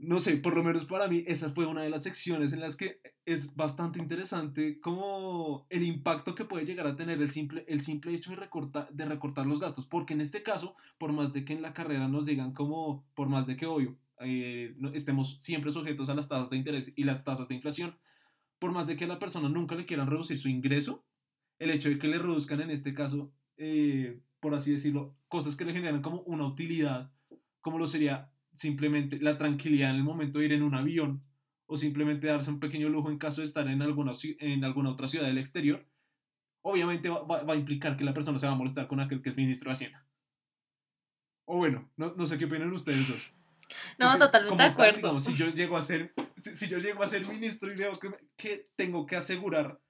no sé, por lo menos para mí, esa fue una de las secciones en las que es bastante interesante como el impacto que puede llegar a tener el simple, el simple hecho de recortar, de recortar los gastos, porque en este caso, por más de que en la carrera nos digan como, por más de que obvio, eh, estemos siempre sujetos a las tasas de interés y las tasas de inflación, por más de que a la persona nunca le quieran reducir su ingreso, el hecho de que le reduzcan en este caso, eh, por así decirlo, cosas que le generan como una utilidad, como lo sería simplemente la tranquilidad en el momento de ir en un avión o simplemente darse un pequeño lujo en caso de estar en alguna, en alguna otra ciudad del exterior, obviamente va, a implicar que la persona se va a molestar con aquel que es ministro de Hacienda. O bueno, no, no sé qué opinan ustedes dos. No, totalmente de acuerdo. si yo llego a ser, si, yo llego a ser ministro y veo que, que tengo que asegurar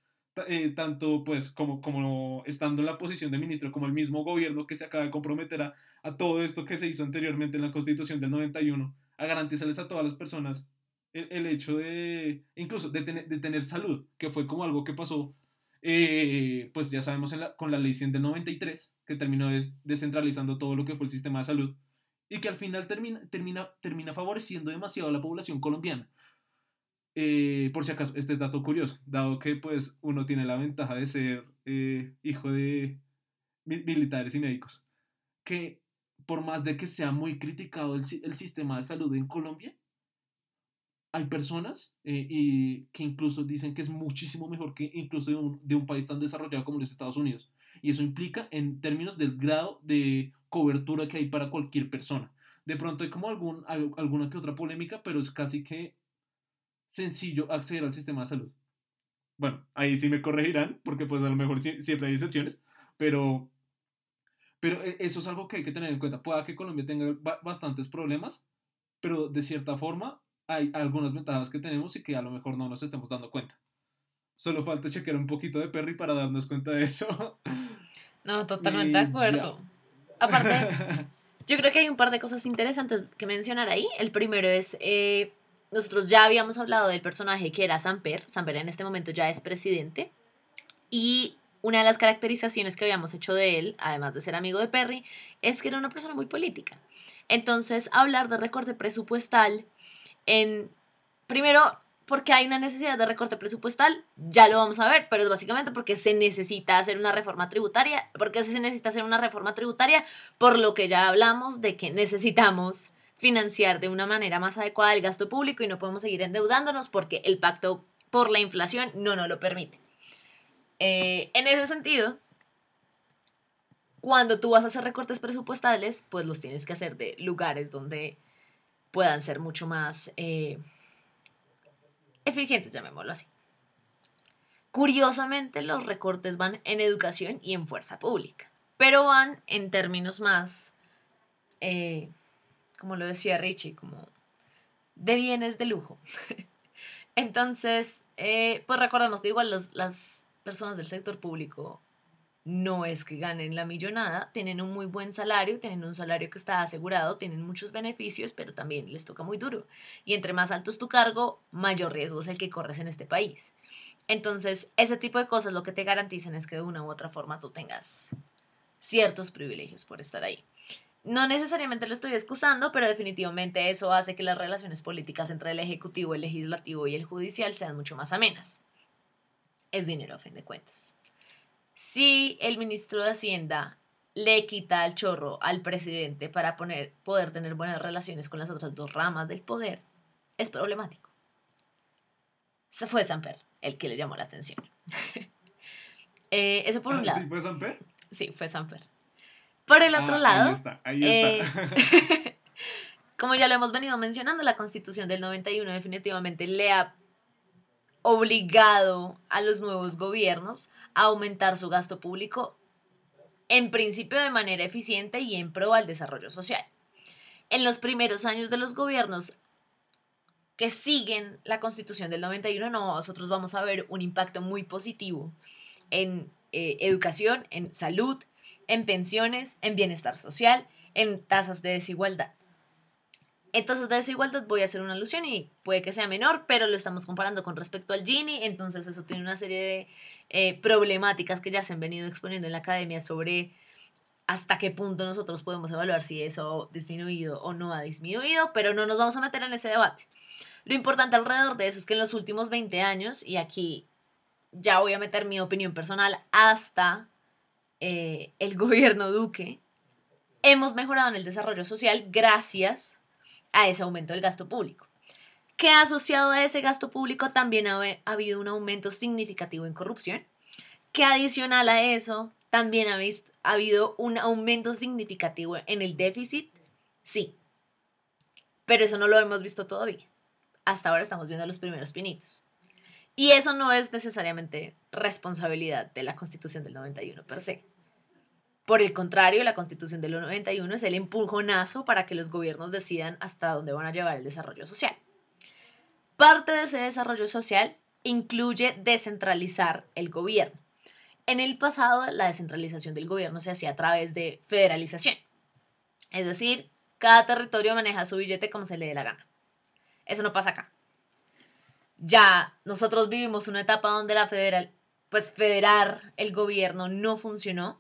eh, tanto pues como, como estando en la posición de ministro como el mismo gobierno que se acaba de comprometer a, a todo esto que se hizo anteriormente en la constitución del 91, a garantizarles a todas las personas el, el hecho de, incluso de, de, tener salud, que fue como algo que pasó, eh, pues ya sabemos en la, con la ley 100 del 93, que terminó des, descentralizando todo lo que fue el sistema de salud, y que al final termina, termina, termina favoreciendo demasiado a la población colombiana. Eh, por si acaso, este es dato curioso, dado que pues uno tiene la ventaja de ser eh, hijo de militares y médicos, que por más de que sea muy criticado el, el sistema de salud en Colombia, hay personas eh, y que incluso dicen que es muchísimo mejor que incluso de un, de un, país tan desarrollado como los Estados Unidos. Y eso implica en términos del grado de cobertura que hay para cualquier persona. De pronto hay como algún, alguna que otra polémica, pero es casi que sencillo acceder al sistema de salud. Bueno, ahí sí me corregirán, porque pues a lo mejor siempre hay excepciones, pero, pero e, eso es algo que hay que tener en cuenta. Pueda que Colombia tenga bastantes problemas, pero de cierta forma hay algunas ventajas que tenemos y que a lo mejor no nos estamos dando cuenta. Solo falta chequear un poquito de Perry para darnos cuenta de eso. No, totalmente de acuerdo. Aparte, yo creo que hay un par de cosas interesantes que mencionar ahí. El primero es eh, nosotros ya habíamos hablado del personaje que era Samper. Samper en este momento ya es presidente. Y una de las caracterizaciones que habíamos hecho de él, además de ser amigo de Perry, es que era una persona muy política. Entonces, hablar de recorte presupuestal en... Primero, porque hay una necesidad de recorte presupuestal, ya lo vamos a ver, pero es básicamente porque se necesita hacer una reforma tributaria, porque se necesita hacer una reforma tributaria, por lo que ya hablamos de que necesitamos financiar de una manera más adecuada el gasto público y no podemos seguir endeudándonos porque el pacto por la inflación no nos lo permite. Eh, en ese sentido, cuando tú vas a hacer recortes presupuestales, pues los tienes que hacer de lugares donde puedan ser mucho más eh, eficientes, llamémoslo así. Curiosamente, los recortes van en educación y en fuerza pública, pero van en términos más eh, como lo decía Richie, como de bienes de lujo. Entonces, pues recordemos que igual los, las personas del sector público no es que ganen la millonada, tienen un muy buen salario, tienen un salario que está asegurado, tienen muchos beneficios, pero también les toca muy duro. Y entre más alto es tu cargo, mayor riesgo es el que corres en este país. Entonces, ese tipo de cosas lo que te garantizan es que de una u otra forma tú tengas ciertos privilegios por estar ahí. No necesariamente lo estoy excusando, pero definitivamente eso hace que las relaciones políticas entre el Ejecutivo, el Legislativo y el Judicial sean mucho más amenas. Es dinero a fin de cuentas. Si el ministro de Hacienda le quita el chorro al presidente para poner, poder tener buenas relaciones con las otras dos ramas del poder, es problemático. Se fue Samper el que le llamó la atención. eh, eso por un Ah, lado. ¿Sí fue Samper? Sí, fue Samper. Por el otro Ah, lado, Ahí está, ahí eh, está. como ya lo hemos venido mencionando, la constitución del 91 definitivamente le ha obligado a los nuevos gobiernos a aumentar su gasto público, en principio de manera eficiente y en pro al desarrollo social. En los primeros años de los gobiernos que siguen la constitución del 91, nosotros vamos a ver un impacto muy positivo en eh, educación, en salud, en pensiones, en bienestar social, en tasas de desigualdad. En tasas de desigualdad voy a hacer una alusión y puede que sea menor, pero lo estamos comparando con respecto al Gini, entonces eso tiene una serie de eh, problemáticas que ya se han venido exponiendo en la academia sobre hasta qué punto nosotros podemos evaluar si eso ha disminuido o no ha disminuido, pero no nos vamos a meter en ese debate. Lo importante alrededor de eso es que en los últimos 20 años, y aquí ya voy a meter mi opinión personal hasta eh, el gobierno Duque, hemos mejorado en el desarrollo social gracias a ese aumento del gasto público. Que asociado a ese gasto público también ha, ha habido un aumento significativo en corrupción. Que adicional a eso también ha, ha habido un aumento significativo en el déficit. Sí. Pero eso no lo hemos visto todavía. Hasta ahora estamos viendo los primeros pinitos. Y eso no es necesariamente responsabilidad de la Constitución del 91 per se. Por el contrario, la Constitución del 91 es el empujonazo para que los gobiernos decidan hasta dónde van a llevar el desarrollo social. Parte de ese desarrollo social incluye descentralizar el gobierno. En el pasado, la descentralización del gobierno se hacía a través de federalización. Es decir, cada territorio maneja su billete como se le dé la gana. Eso no pasa acá. Ya nosotros vivimos una etapa donde la federal, pues federar el gobierno no funcionó,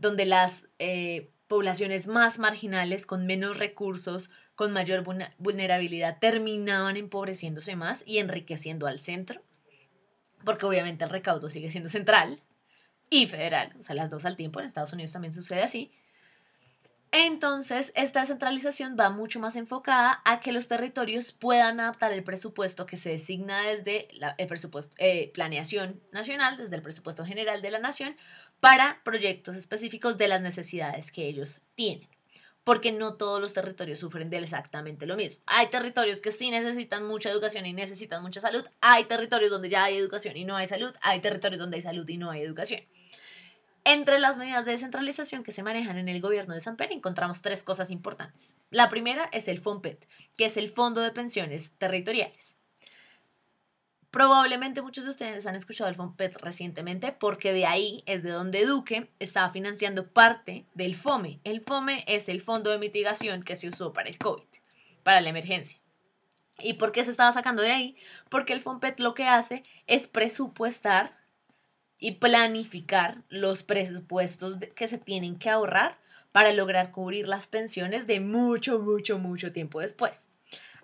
donde las eh, poblaciones más marginales, con menos recursos, con mayor vulnerabilidad, terminaban empobreciéndose más y enriqueciendo al centro, porque obviamente el recaudo sigue siendo central y federal, o sea, las dos al tiempo, en Estados Unidos también sucede así. Entonces, esta descentralización va mucho más enfocada a que los territorios puedan adaptar el presupuesto que se designa desde la el presupuesto, eh, planeación nacional, desde el presupuesto general de la nación, para proyectos específicos de las necesidades que ellos tienen. Porque no todos los territorios sufren de exactamente lo mismo. Hay territorios que sí necesitan mucha educación y necesitan mucha salud. Hay territorios donde ya hay educación y no hay salud. Hay territorios donde hay salud y no hay educación. Entre las medidas de descentralización que se manejan en el gobierno de San Pedro encontramos tres cosas importantes. La primera es el FOMPET, que es el Fondo de Pensiones Territoriales. Probablemente muchos de ustedes han escuchado el FOMPET recientemente porque de ahí es de donde Duque estaba financiando parte del FOME. El FOME es el fondo de mitigación que se usó para el COVID, para la emergencia. ¿Y por qué se estaba sacando de ahí? Porque el FOMPET lo que hace es presupuestar y planificar los presupuestos que se tienen que ahorrar para lograr cubrir las pensiones de mucho, mucho, mucho tiempo después.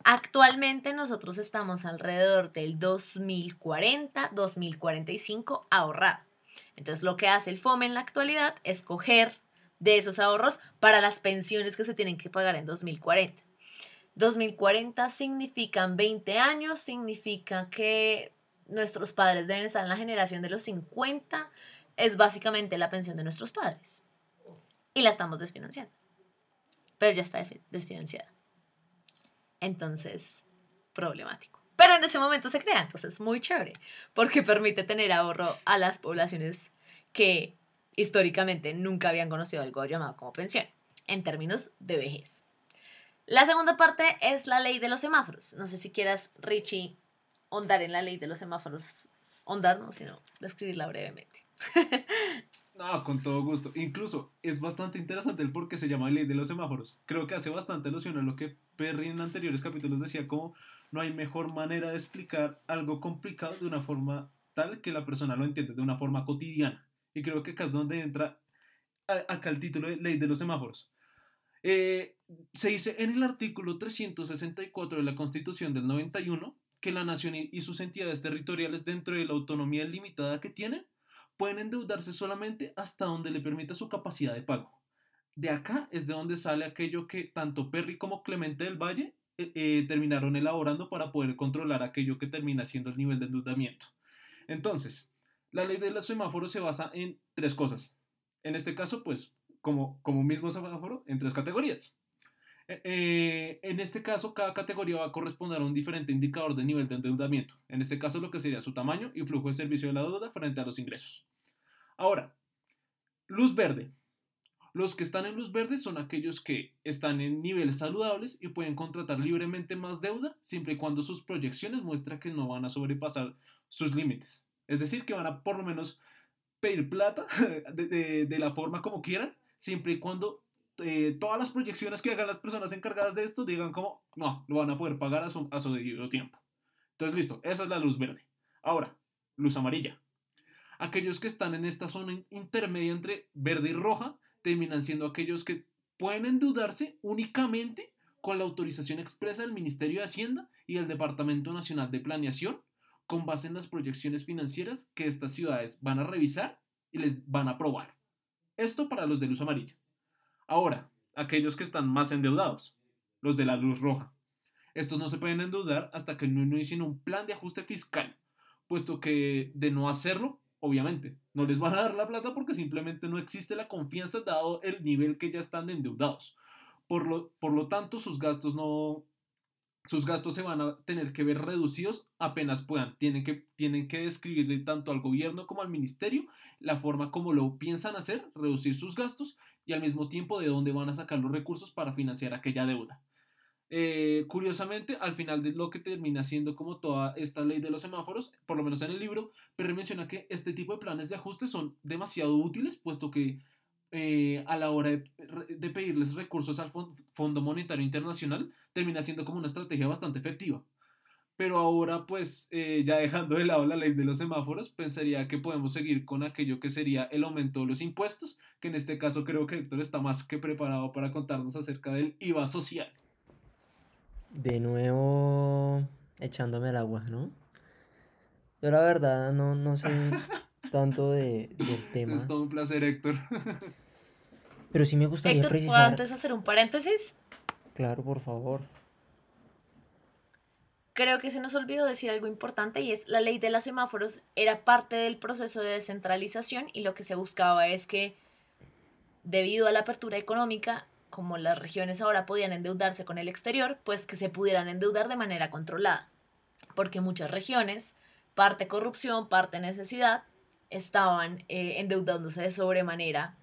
Actualmente nosotros estamos alrededor del 2040, 2045 ahorrado. Entonces lo que hace el FOME en la actualidad es coger de esos ahorros para las pensiones que se tienen que pagar en 2040. 2040 significan 20 años, significa que nuestros padres deben estar en la generación de los 50, es básicamente la pensión de nuestros padres. Y la estamos desfinanciando. Pero ya está desfinanciada. Entonces, problemático. Pero en ese momento se crea, entonces muy chévere, porque permite tener ahorro a las poblaciones que históricamente nunca habían conocido algo llamado como pensión, en términos de vejez. La segunda parte es la ley de los semáforos. No sé si quieras, Richie, hondar en la ley de los semáforos. Hondar, no, sino describirla brevemente. No, con todo gusto. Incluso es bastante interesante el por qué se llama ley de los semáforos. Creo que hace bastante alusión a lo que Perry en anteriores capítulos decía, no hay mejor manera de explicar algo complicado de una forma tal que la persona lo entiende, de una forma cotidiana. Y creo que acá es donde entra acá el título de ley de los semáforos. Eh, se dice en el artículo 364 de la Constitución del 91 que la nación y sus entidades territoriales dentro de la autonomía limitada que tienen pueden endeudarse solamente hasta donde le permita su capacidad de pago. De acá es de donde sale aquello que tanto Perry como Clemente del Valle eh, eh, terminaron elaborando para poder controlar aquello que termina siendo el nivel de endeudamiento. Entonces, la ley de los semáforos se basa en tres cosas. En este caso, pues, como, como mismo semáforo, en tres categorías. Eh, en este caso, cada categoría va a corresponder a un diferente indicador de nivel de endeudamiento. En este caso, lo que sería su tamaño y flujo de servicio de la deuda frente a los ingresos. Ahora, luz verde. Los que están en luz verde son aquellos que están en niveles saludables y pueden contratar libremente más deuda siempre y cuando sus proyecciones muestran que no van a sobrepasar sus límites. Es decir, que van a por lo menos pedir plata de, la forma como quieran, siempre y cuando eh, todas las proyecciones que hagan las personas encargadas de esto digan como, no, lo van a poder pagar a su, a su debido tiempo. Entonces, listo, esa es la luz verde. Ahora, luz amarilla. Aquellos que están en esta zona intermedia entre verde y roja terminan siendo aquellos que pueden endeudarse únicamente con la autorización expresa del Ministerio de Hacienda y del Departamento Nacional de Planeación con base en las proyecciones financieras que estas ciudades van a revisar y les van a aprobar. Esto para los de luz amarilla. Ahora, aquellos que están más endeudados, los de la luz roja. Estos no se pueden endeudar hasta que no inicien un plan de ajuste fiscal, puesto que de no hacerlo, obviamente, no les van a dar la plata porque simplemente no existe la confianza dado el nivel que ya están endeudados. Por lo, por lo tanto, sus gastos no, sus gastos se van a tener que ver reducidos apenas puedan. Tienen que, tienen que describirle tanto al gobierno como al ministerio la forma como lo piensan hacer, reducir sus gastos y al mismo tiempo de dónde van a sacar los recursos para financiar aquella deuda. Eh, curiosamente, al final de lo que termina siendo como toda esta ley de los semáforos, por lo menos en el libro, Perry menciona que este tipo de planes de ajuste son demasiado útiles, puesto que eh, a la hora de, pedirles recursos al Fondo Monetario Internacional, termina siendo como una estrategia bastante efectiva. Pero ahora, pues, eh, ya dejando de lado la ley de los semáforos, pensaría que podemos seguir con aquello que sería el aumento de los impuestos, que en este caso creo que Héctor está más que preparado para contarnos acerca del IVA social. De nuevo, echándome el agua, ¿no? Yo la verdad no, no sé tanto de, del tema. Es todo un placer, Héctor. Pero sí me gustaría Héctor, ¿puedo antes hacer un paréntesis? Claro, por favor. Creo que se nos olvidó decir algo importante y es la ley de los semáforos era parte del proceso de descentralización y lo que se buscaba es que debido a la apertura económica, como las regiones ahora podían endeudarse con el exterior, pues que se pudieran endeudar de manera controlada, porque muchas regiones, parte corrupción, parte necesidad, estaban eh, endeudándose de sobremanera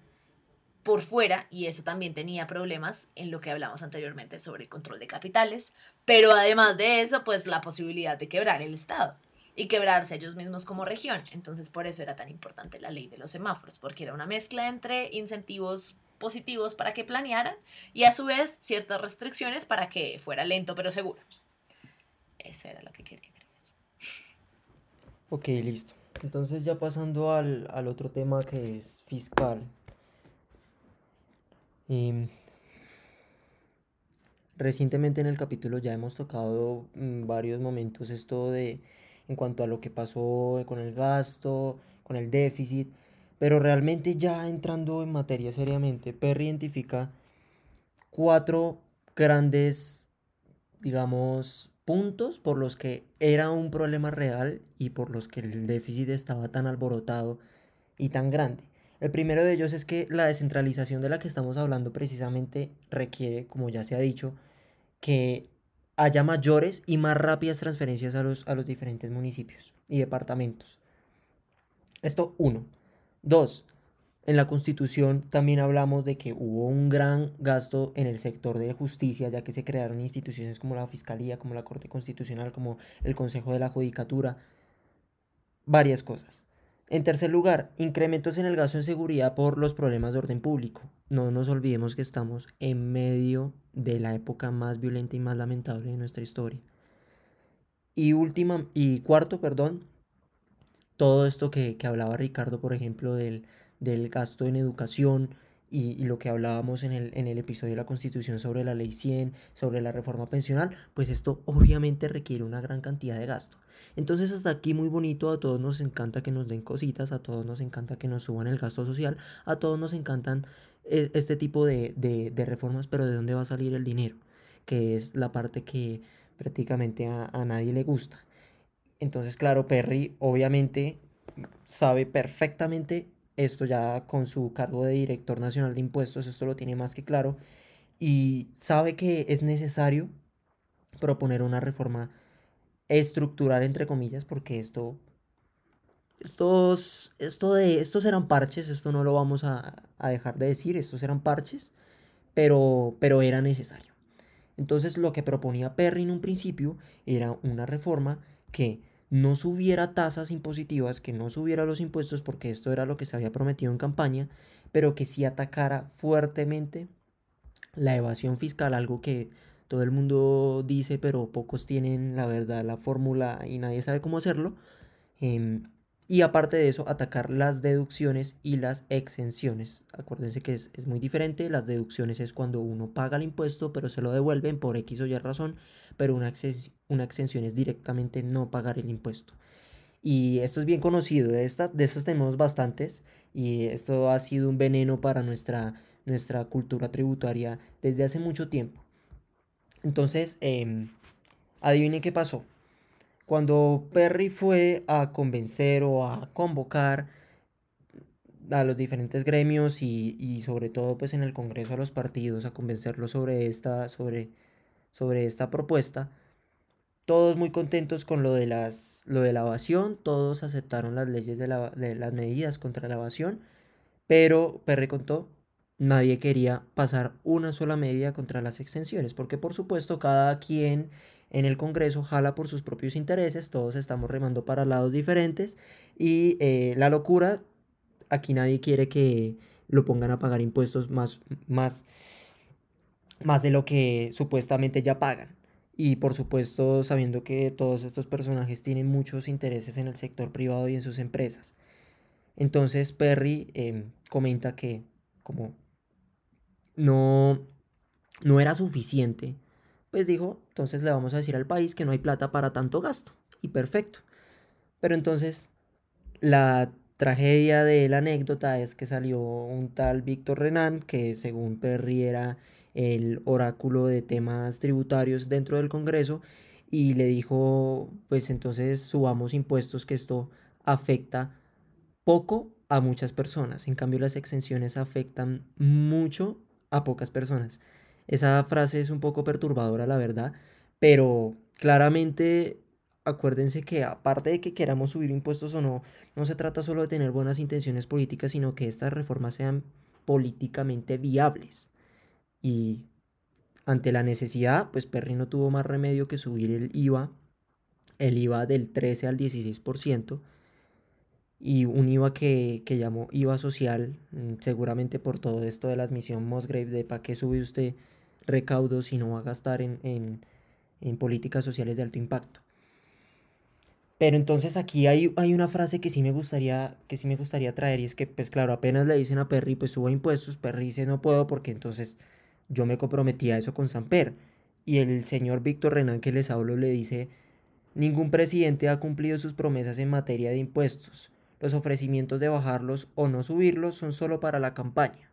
por fuera y eso también tenía problemas en lo que hablamos anteriormente sobre el control de capitales, pero además de eso, pues la posibilidad de quebrar el Estado y quebrarse ellos mismos como región. Entonces por eso era tan importante la ley de los semáforos, porque era una mezcla entre incentivos positivos para que planearan y a su vez ciertas restricciones para que fuera lento pero seguro. Eso era lo que quería Ok, listo. Entonces ya pasando al, al otro tema que es fiscal. Em, recientemente en el capítulo ya hemos tocado mm, varios momentos esto de en cuanto a lo que pasó con el gasto, con el déficit, pero realmente ya entrando en materia seriamente, Perry identifica cuatro grandes, digamos, puntos por los que era un problema real y por los que el déficit estaba tan alborotado y tan grande. El primero de ellos es que la descentralización de la que estamos hablando precisamente requiere, como ya se ha dicho, que haya mayores y más rápidas transferencias a los, a los diferentes municipios y departamentos. Esto uno. Dos, En la Constitución también hablamos de que hubo un gran gasto en el sector de justicia, ya que se crearon instituciones como la Fiscalía, como la Corte Constitucional, como el Consejo de la Judicatura, varias cosas. En tercer lugar, incrementos en el gasto en seguridad por los problemas de orden público. No nos olvidemos que estamos en medio de la época más violenta y más lamentable de nuestra historia. Y última, y cuarto, perdón, todo esto que, que hablaba Ricardo, por ejemplo, del, del gasto en educación y, lo que hablábamos en el, en el episodio de la Constitución sobre la Ley 100, sobre la reforma pensional, pues esto obviamente requiere una gran cantidad de gasto. Entonces hasta aquí muy bonito, a todos nos encanta que nos den cositas, a todos nos encanta que nos suban el gasto social, a todos nos encantan eh, este tipo de, de, de reformas, pero ¿de dónde va a salir el dinero? Que es la parte que prácticamente a, a nadie le gusta. Entonces, claro, Perry obviamente sabe perfectamente esto ya con su cargo de director nacional de impuestos, esto lo tiene más que claro, y sabe que es necesario proponer una reforma estructural, entre comillas, porque esto, estos, esto de, estos eran parches, esto no lo vamos a, a dejar de decir, estos eran parches, pero, pero era necesario. Entonces lo que proponía Perry en un principio era una reforma que no subiera tasas impositivas, que no subiera los impuestos, porque esto era lo que se había prometido en campaña, pero que sí atacara fuertemente la evasión fiscal, algo que todo el mundo dice, pero pocos tienen la verdad, la fórmula y nadie sabe cómo hacerlo. Eh, y aparte de eso, atacar las deducciones y las exenciones. Acuérdense que es, es, muy diferente. Las deducciones es cuando uno paga el impuesto, pero se lo devuelven por X o Y razón. Pero una, una exención es directamente no pagar el impuesto. Y esto es bien conocido. De estas, de estas tenemos bastantes. Y esto ha sido un veneno para nuestra, nuestra cultura tributaria desde hace mucho tiempo. Entonces, eh, adivinen qué pasó cuando Perry fue a convencer o a convocar a los diferentes gremios y, y, sobre todo pues en el Congreso a los partidos a convencerlos sobre esta, sobre, sobre esta propuesta, todos muy contentos con lo de, las, lo de la evasión, todos aceptaron las leyes de, la, de las medidas contra la evasión, pero Perry contó, nadie quería pasar una sola medida contra las exenciones, porque por supuesto cada quien en el Congreso jala por sus propios intereses, todos estamos remando para lados diferentes y eh, la locura, aquí nadie quiere que lo pongan a pagar impuestos más, más, más de lo que supuestamente ya pagan. Y por supuesto sabiendo que todos estos personajes tienen muchos intereses en el sector privado y en sus empresas. Entonces Perry eh, comenta que como no, no era suficiente pues dijo, entonces le vamos a decir al país que no hay plata para tanto gasto. Y perfecto. Pero entonces la tragedia de la anécdota es que salió un tal Víctor Renan, que según Perry era el oráculo de temas tributarios dentro del Congreso, y le dijo, pues entonces subamos impuestos, que esto afecta poco a muchas personas. En cambio, las exenciones afectan mucho a pocas personas. Esa frase es un poco perturbadora, la verdad, pero claramente acuérdense que aparte de que queramos subir impuestos o no, no se trata solo de tener buenas intenciones políticas, sino que estas reformas sean políticamente viables. Y ante la necesidad, pues Perry no tuvo más remedio que subir el IVA, el IVA del 13 al 16%, y un IVA que, que llamó IVA social, mm, seguramente por todo esto de la admisión Musgrave, de para qué sube usted recaudos y no va a gastar en, en, en políticas sociales de alto impacto. Pero entonces aquí hay, hay, una frase que sí me gustaría que sí me gustaría traer y es que pues claro, apenas le dicen a Perry pues suba impuestos, Perry dice no puedo porque entonces yo me comprometí a eso con Samper. Y el señor Víctor Renan que les hablo le dice ningún presidente ha cumplido sus promesas en materia de impuestos. Los ofrecimientos de bajarlos o no subirlos son solo para la campaña.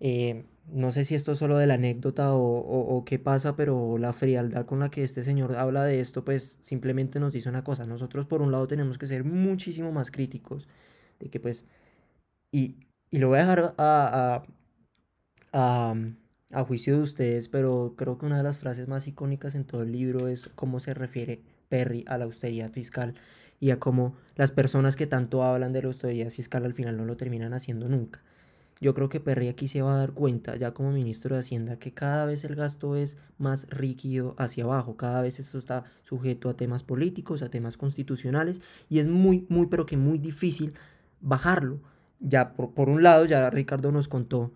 Eh, no sé si esto es solo de la anécdota o, o, qué pasa, pero la frialdad con la que este señor habla de esto, pues simplemente nos dice una cosa. Nosotros por un lado tenemos que ser muchísimo más críticos de que pues, y, y lo voy a dejar a, a, a, a, juicio de ustedes, pero creo que una de las frases más icónicas en todo el libro es cómo se refiere Perry a la austeridad fiscal. y a cómo las personas que tanto hablan de la austeridad fiscal al final no lo terminan haciendo nunca. Yo creo que Perry aquí se va a dar cuenta, ya como ministro de Hacienda, que cada vez el gasto es más rígido hacia abajo, cada vez esto está sujeto a temas políticos, a temas constitucionales, y es muy, muy, pero que muy difícil bajarlo. Ya por, por un lado, ya Ricardo nos contó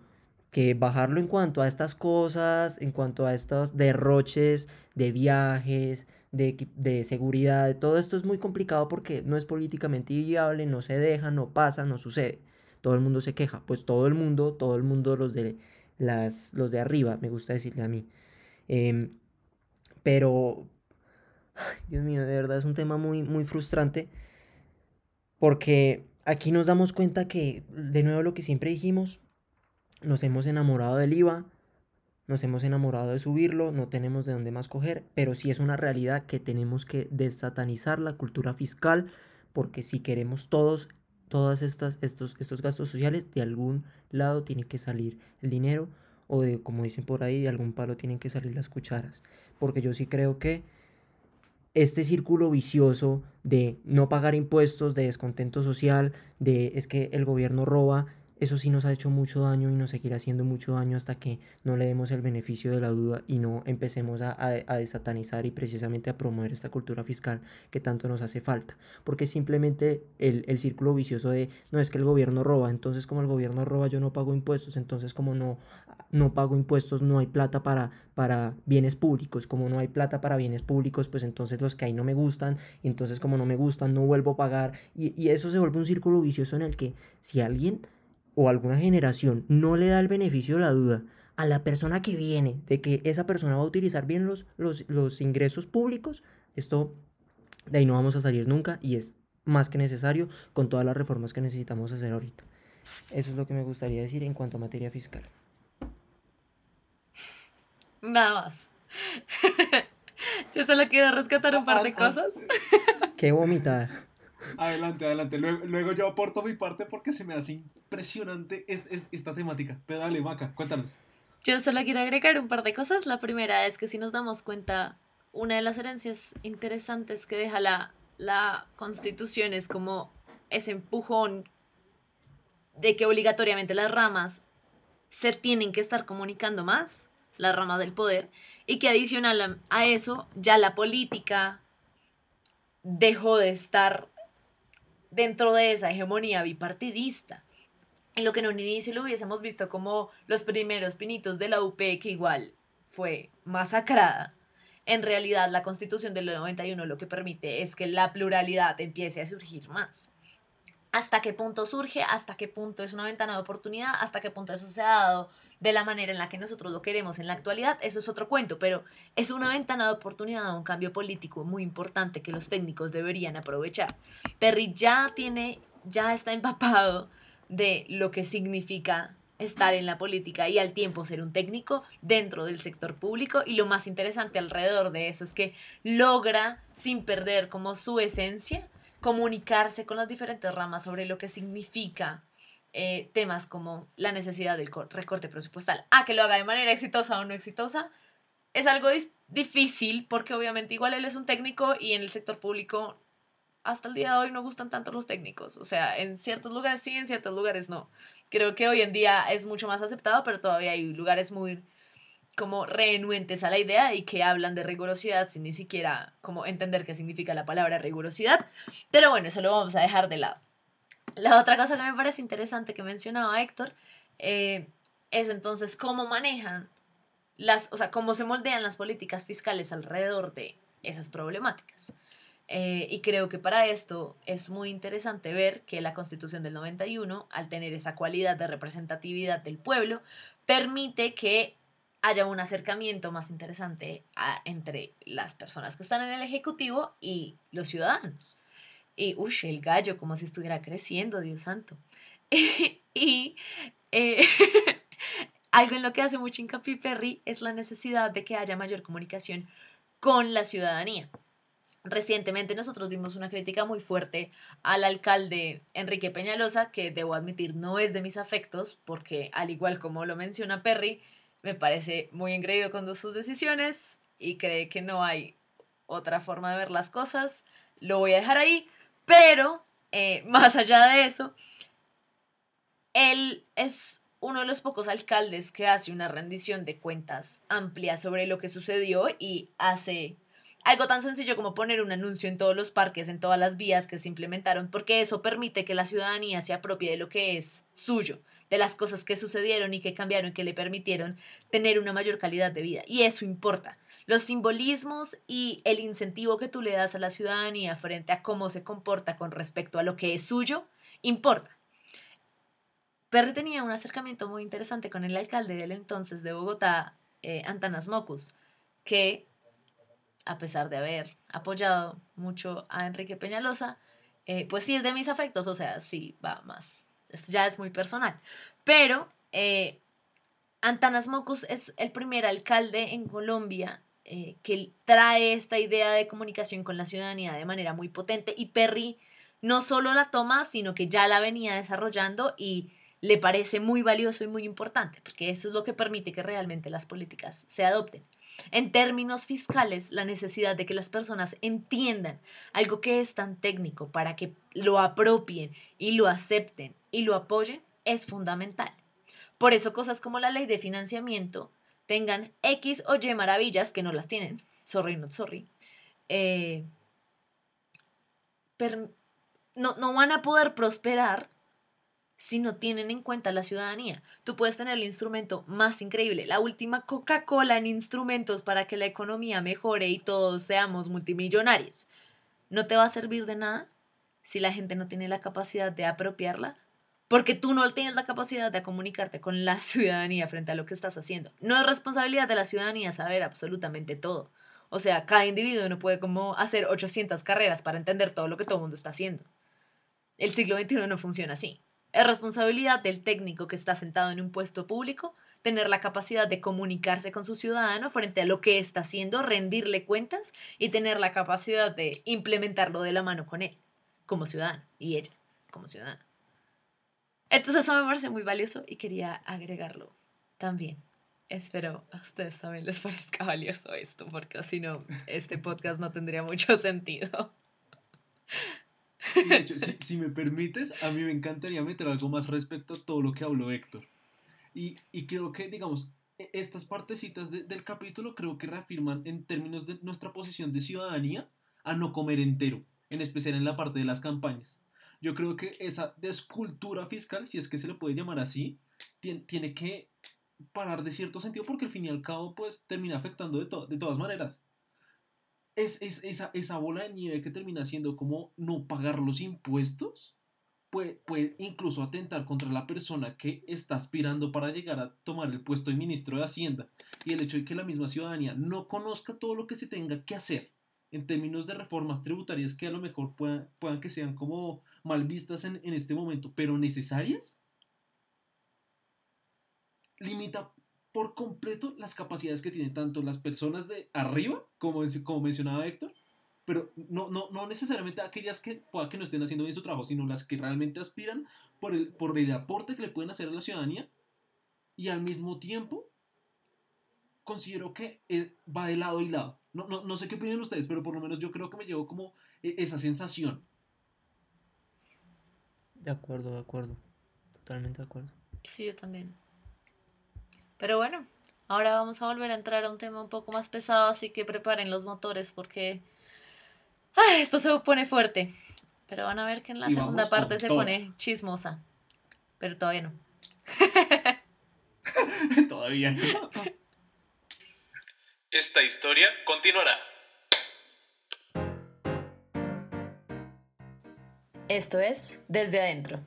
que bajarlo en cuanto a estas cosas, en cuanto a estos derroches de viajes, de, de, seguridad, todo esto es muy complicado porque no es políticamente viable, no se deja, no pasa, no sucede todo el mundo se queja. Pues todo el mundo, todo el mundo, los de, las, los de arriba, me gusta decirle a mí. Em, pero, Dios mío, de verdad es un tema muy, muy frustrante. Porque aquí nos damos cuenta que, de nuevo, lo que siempre dijimos, nos hemos enamorado del IVA, nos hemos enamorado de subirlo, no tenemos de dónde más coger, pero sí es una realidad que tenemos que desatanizar la cultura fiscal, porque si queremos todos estas estos estos gastos sociales de algún lado tiene que salir el dinero o de como dicen por ahí de algún palo tienen que salir las cucharas. Porque yo sí creo que este círculo vicioso de no pagar impuestos, de descontento social, de es que el gobierno roba, eso sí nos ha hecho mucho daño y nos seguirá haciendo mucho daño hasta que no le demos el beneficio de la duda y no empecemos a, a, desatanizar y precisamente a promover esta cultura fiscal que tanto nos hace falta. Porque simplemente el, el círculo vicioso de no es que el gobierno roba, entonces como el gobierno roba yo no pago impuestos, entonces como no, no pago impuestos no hay plata para, para bienes públicos, como no hay plata para bienes públicos, pues entonces los que ahí no me gustan, entonces como no me gustan no vuelvo a pagar y, y eso se vuelve un círculo vicioso en el que si alguien o alguna generación no le da el beneficio de la duda a la persona que viene de que esa persona va a utilizar bien los, los, ingresos públicos, esto de ahí no vamos a salir nunca y es más que necesario con todas las reformas que necesitamos hacer ahorita. Eso es lo que me gustaría decir en cuanto a materia fiscal. Nada más. Yo solo quiero rescatar un par de cosas. Qué vomitada. Adelante, adelante. Luego, yo aporto mi parte porque se me hace impresionante esta temática. Pero dale, Maca, cuéntanos. Yo solo quiero agregar un par de cosas. La primera es que si nos damos cuenta, una de las herencias interesantes que deja la, la constitución es como ese empujón de que obligatoriamente las ramas se tienen que estar comunicando más, las ramas del poder, y que adicional a eso ya la política dejó de estar dentro de esa hegemonía bipartidista. En lo que en un inicio lo hubiésemos visto como los primeros pinitos de la UP, que igual fue masacrada. En realidad, la constitución del 91 lo que permite es que la pluralidad empiece a surgir más hasta qué punto surge, hasta qué punto es una ventana de oportunidad, hasta qué punto eso se ha dado de la manera en la que nosotros lo queremos en la actualidad, eso es otro cuento, pero es una ventana de oportunidad, un cambio político muy importante que los técnicos deberían aprovechar. Perry ya tiene, ya está empapado de lo que significa estar en la política y al tiempo ser un técnico dentro del sector público y lo más interesante alrededor de eso es que logra sin perder como su esencia comunicarse con las diferentes ramas sobre lo que significa eh, temas como la necesidad del recorte presupuestal. A que lo haga de manera exitosa o no exitosa es algo difícil porque obviamente igual él es un técnico y en el sector público hasta el día de hoy no gustan tanto los técnicos. O sea, en ciertos lugares sí, en ciertos lugares no. Creo que hoy en día es mucho más aceptado, pero todavía hay lugares muy como renuentes a la idea y que hablan de rigurosidad sin ni siquiera como entender qué significa la palabra rigurosidad. Pero bueno, eso lo vamos a dejar de lado. La otra cosa que me parece interesante que mencionaba Héctor eh, es entonces cómo manejan las, o sea, cómo se moldean las políticas fiscales alrededor de esas problemáticas. Eh, y creo que para esto es muy interesante ver que la Constitución del 91, al tener esa cualidad de representatividad del pueblo, permite que haya un acercamiento más interesante entre las personas que están en el Ejecutivo y los ciudadanos. Y, uff, el gallo, como si estuviera creciendo, Dios santo. y eh, algo en lo que hace mucho hincapié Perry es la necesidad de que haya mayor comunicación con la ciudadanía. Recientemente nosotros vimos una crítica muy fuerte al alcalde Enrique Peñalosa, que debo admitir no es de mis afectos, porque al igual como lo menciona Perry, me parece muy engreído con sus decisiones y cree que no hay otra forma de ver las cosas. Lo voy a dejar ahí, Pero, eh, más allá de eso, él es uno de los pocos alcaldes que hace una rendición de cuentas amplia sobre lo que sucedió y hace algo tan sencillo como poner un anuncio en todos los parques, en todas las vías que se implementaron, porque eso permite que la ciudadanía se apropie de lo que es suyo, de las cosas que sucedieron y que cambiaron, que le permitieron tener una mayor calidad de vida. Y eso importa. Los simbolismos y el incentivo que tú le das a la ciudadanía frente a cómo se comporta con respecto a lo que es suyo, importa. Perry tenía un acercamiento muy interesante con el alcalde del entonces de Bogotá, eh, Antanas Mocus, que a pesar de haber apoyado mucho a Enrique Peñalosa, eh, pues sí es de mis afectos, o sea, sí va más, esto ya es muy personal, pero eh, Antanas Mocus es el primer alcalde en Colombia eh, que trae esta idea de comunicación con la ciudadanía de manera muy potente y Perry no solo la toma, sino que ya la venía desarrollando y le parece muy valioso y muy importante, porque eso es lo que permite que realmente las políticas se adopten. En términos fiscales, la necesidad de que las personas entiendan algo que es tan técnico para que lo apropien y lo acepten y lo apoyen es fundamental. Por eso cosas como la ley de financiamiento tengan X o Y maravillas, que no las tienen, sorry, not sorry, eh, no, no van a poder prosperar si no tienen en cuenta la ciudadanía. Tú puedes tener el instrumento más increíble, la última Coca-Cola en instrumentos para que la economía mejore y todos seamos multimillonarios. No te va a servir de nada si la gente no tiene la capacidad de apropiarla, porque tú no tienes la capacidad de comunicarte con la ciudadanía frente a lo que estás haciendo. No es responsabilidad de la ciudadanía saber absolutamente todo. O sea, cada individuo no puede como hacer 800 carreras para entender todo lo que todo el mundo está haciendo. El siglo XXI no funciona así. Es responsabilidad del técnico que está sentado en un puesto público tener la capacidad de comunicarse con su ciudadano frente a lo que está haciendo, rendirle cuentas y tener la capacidad de implementarlo de la mano con él, como ciudadano, y ella, como ciudadana. Entonces eso me parece muy valioso y quería agregarlo también. Espero a ustedes también les parezca valioso esto, porque si no, este podcast no tendría mucho sentido. De hecho, si, me permites, a mí me encantaría meter algo más respecto a todo lo que habló Héctor. Y, y creo que, digamos, e, estas partecitas del capítulo creo que reafirman en términos de nuestra posición de ciudadanía a no comer entero, en especial en la parte de las campañas. Yo creo que esa descultura fiscal, si es que se le puede llamar así, tiene, tiene que parar de cierto sentido porque al fin y al cabo pues termina afectando de, de todas maneras es, esa, bola de nieve que termina siendo como no pagar los impuestos, puede, incluso atentar contra la persona que está aspirando para llegar a tomar el puesto de ministro de Hacienda. Y el hecho de que la misma ciudadanía no conozca todo lo que se tenga que hacer en términos de reformas tributarias que a lo mejor puedan, puedan que sean como mal vistas en, en este momento, pero necesarias, limita por completo las capacidades que tienen tanto las personas de arriba, como, como mencionaba Héctor, pero no, no, no necesariamente aquellas que pueda que no estén haciendo bien su trabajo, sino las que realmente aspiran por el, por el aporte que le pueden hacer a la ciudadanía y al mismo tiempo considero que eh, va de lado y lado. No, no, no sé qué opinan ustedes, pero por lo menos yo creo que me llevo como eh, esa sensación. De acuerdo, de acuerdo. Totalmente de acuerdo. Sí, yo también. Pero bueno, ahora vamos a volver a entrar a un tema un poco más pesado, así que preparen los motores porque esto se pone fuerte. Pero van a ver que en la segunda parte se pone chismosa. Pero todavía no. todavía no. Esta historia continuará. Esto es Desde Adentro,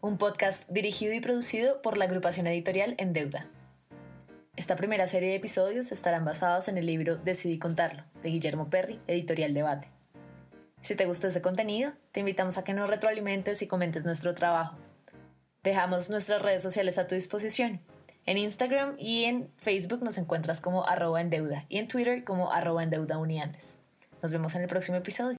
un podcast dirigido y producido por la agrupación editorial En Deuda. Esta primera serie de episodios estarán basados en el libro Decidí contarlo, de Guillermo Perry, editorial Debate. Si te gustó este contenido, te invitamos a que nos retroalimentes y comentes nuestro trabajo. Dejamos nuestras redes sociales a tu disposición. En Instagram y en Facebook nos encuentras como arroba en deuda y en Twitter como arroba en deuda. Nos vemos en el próximo episodio.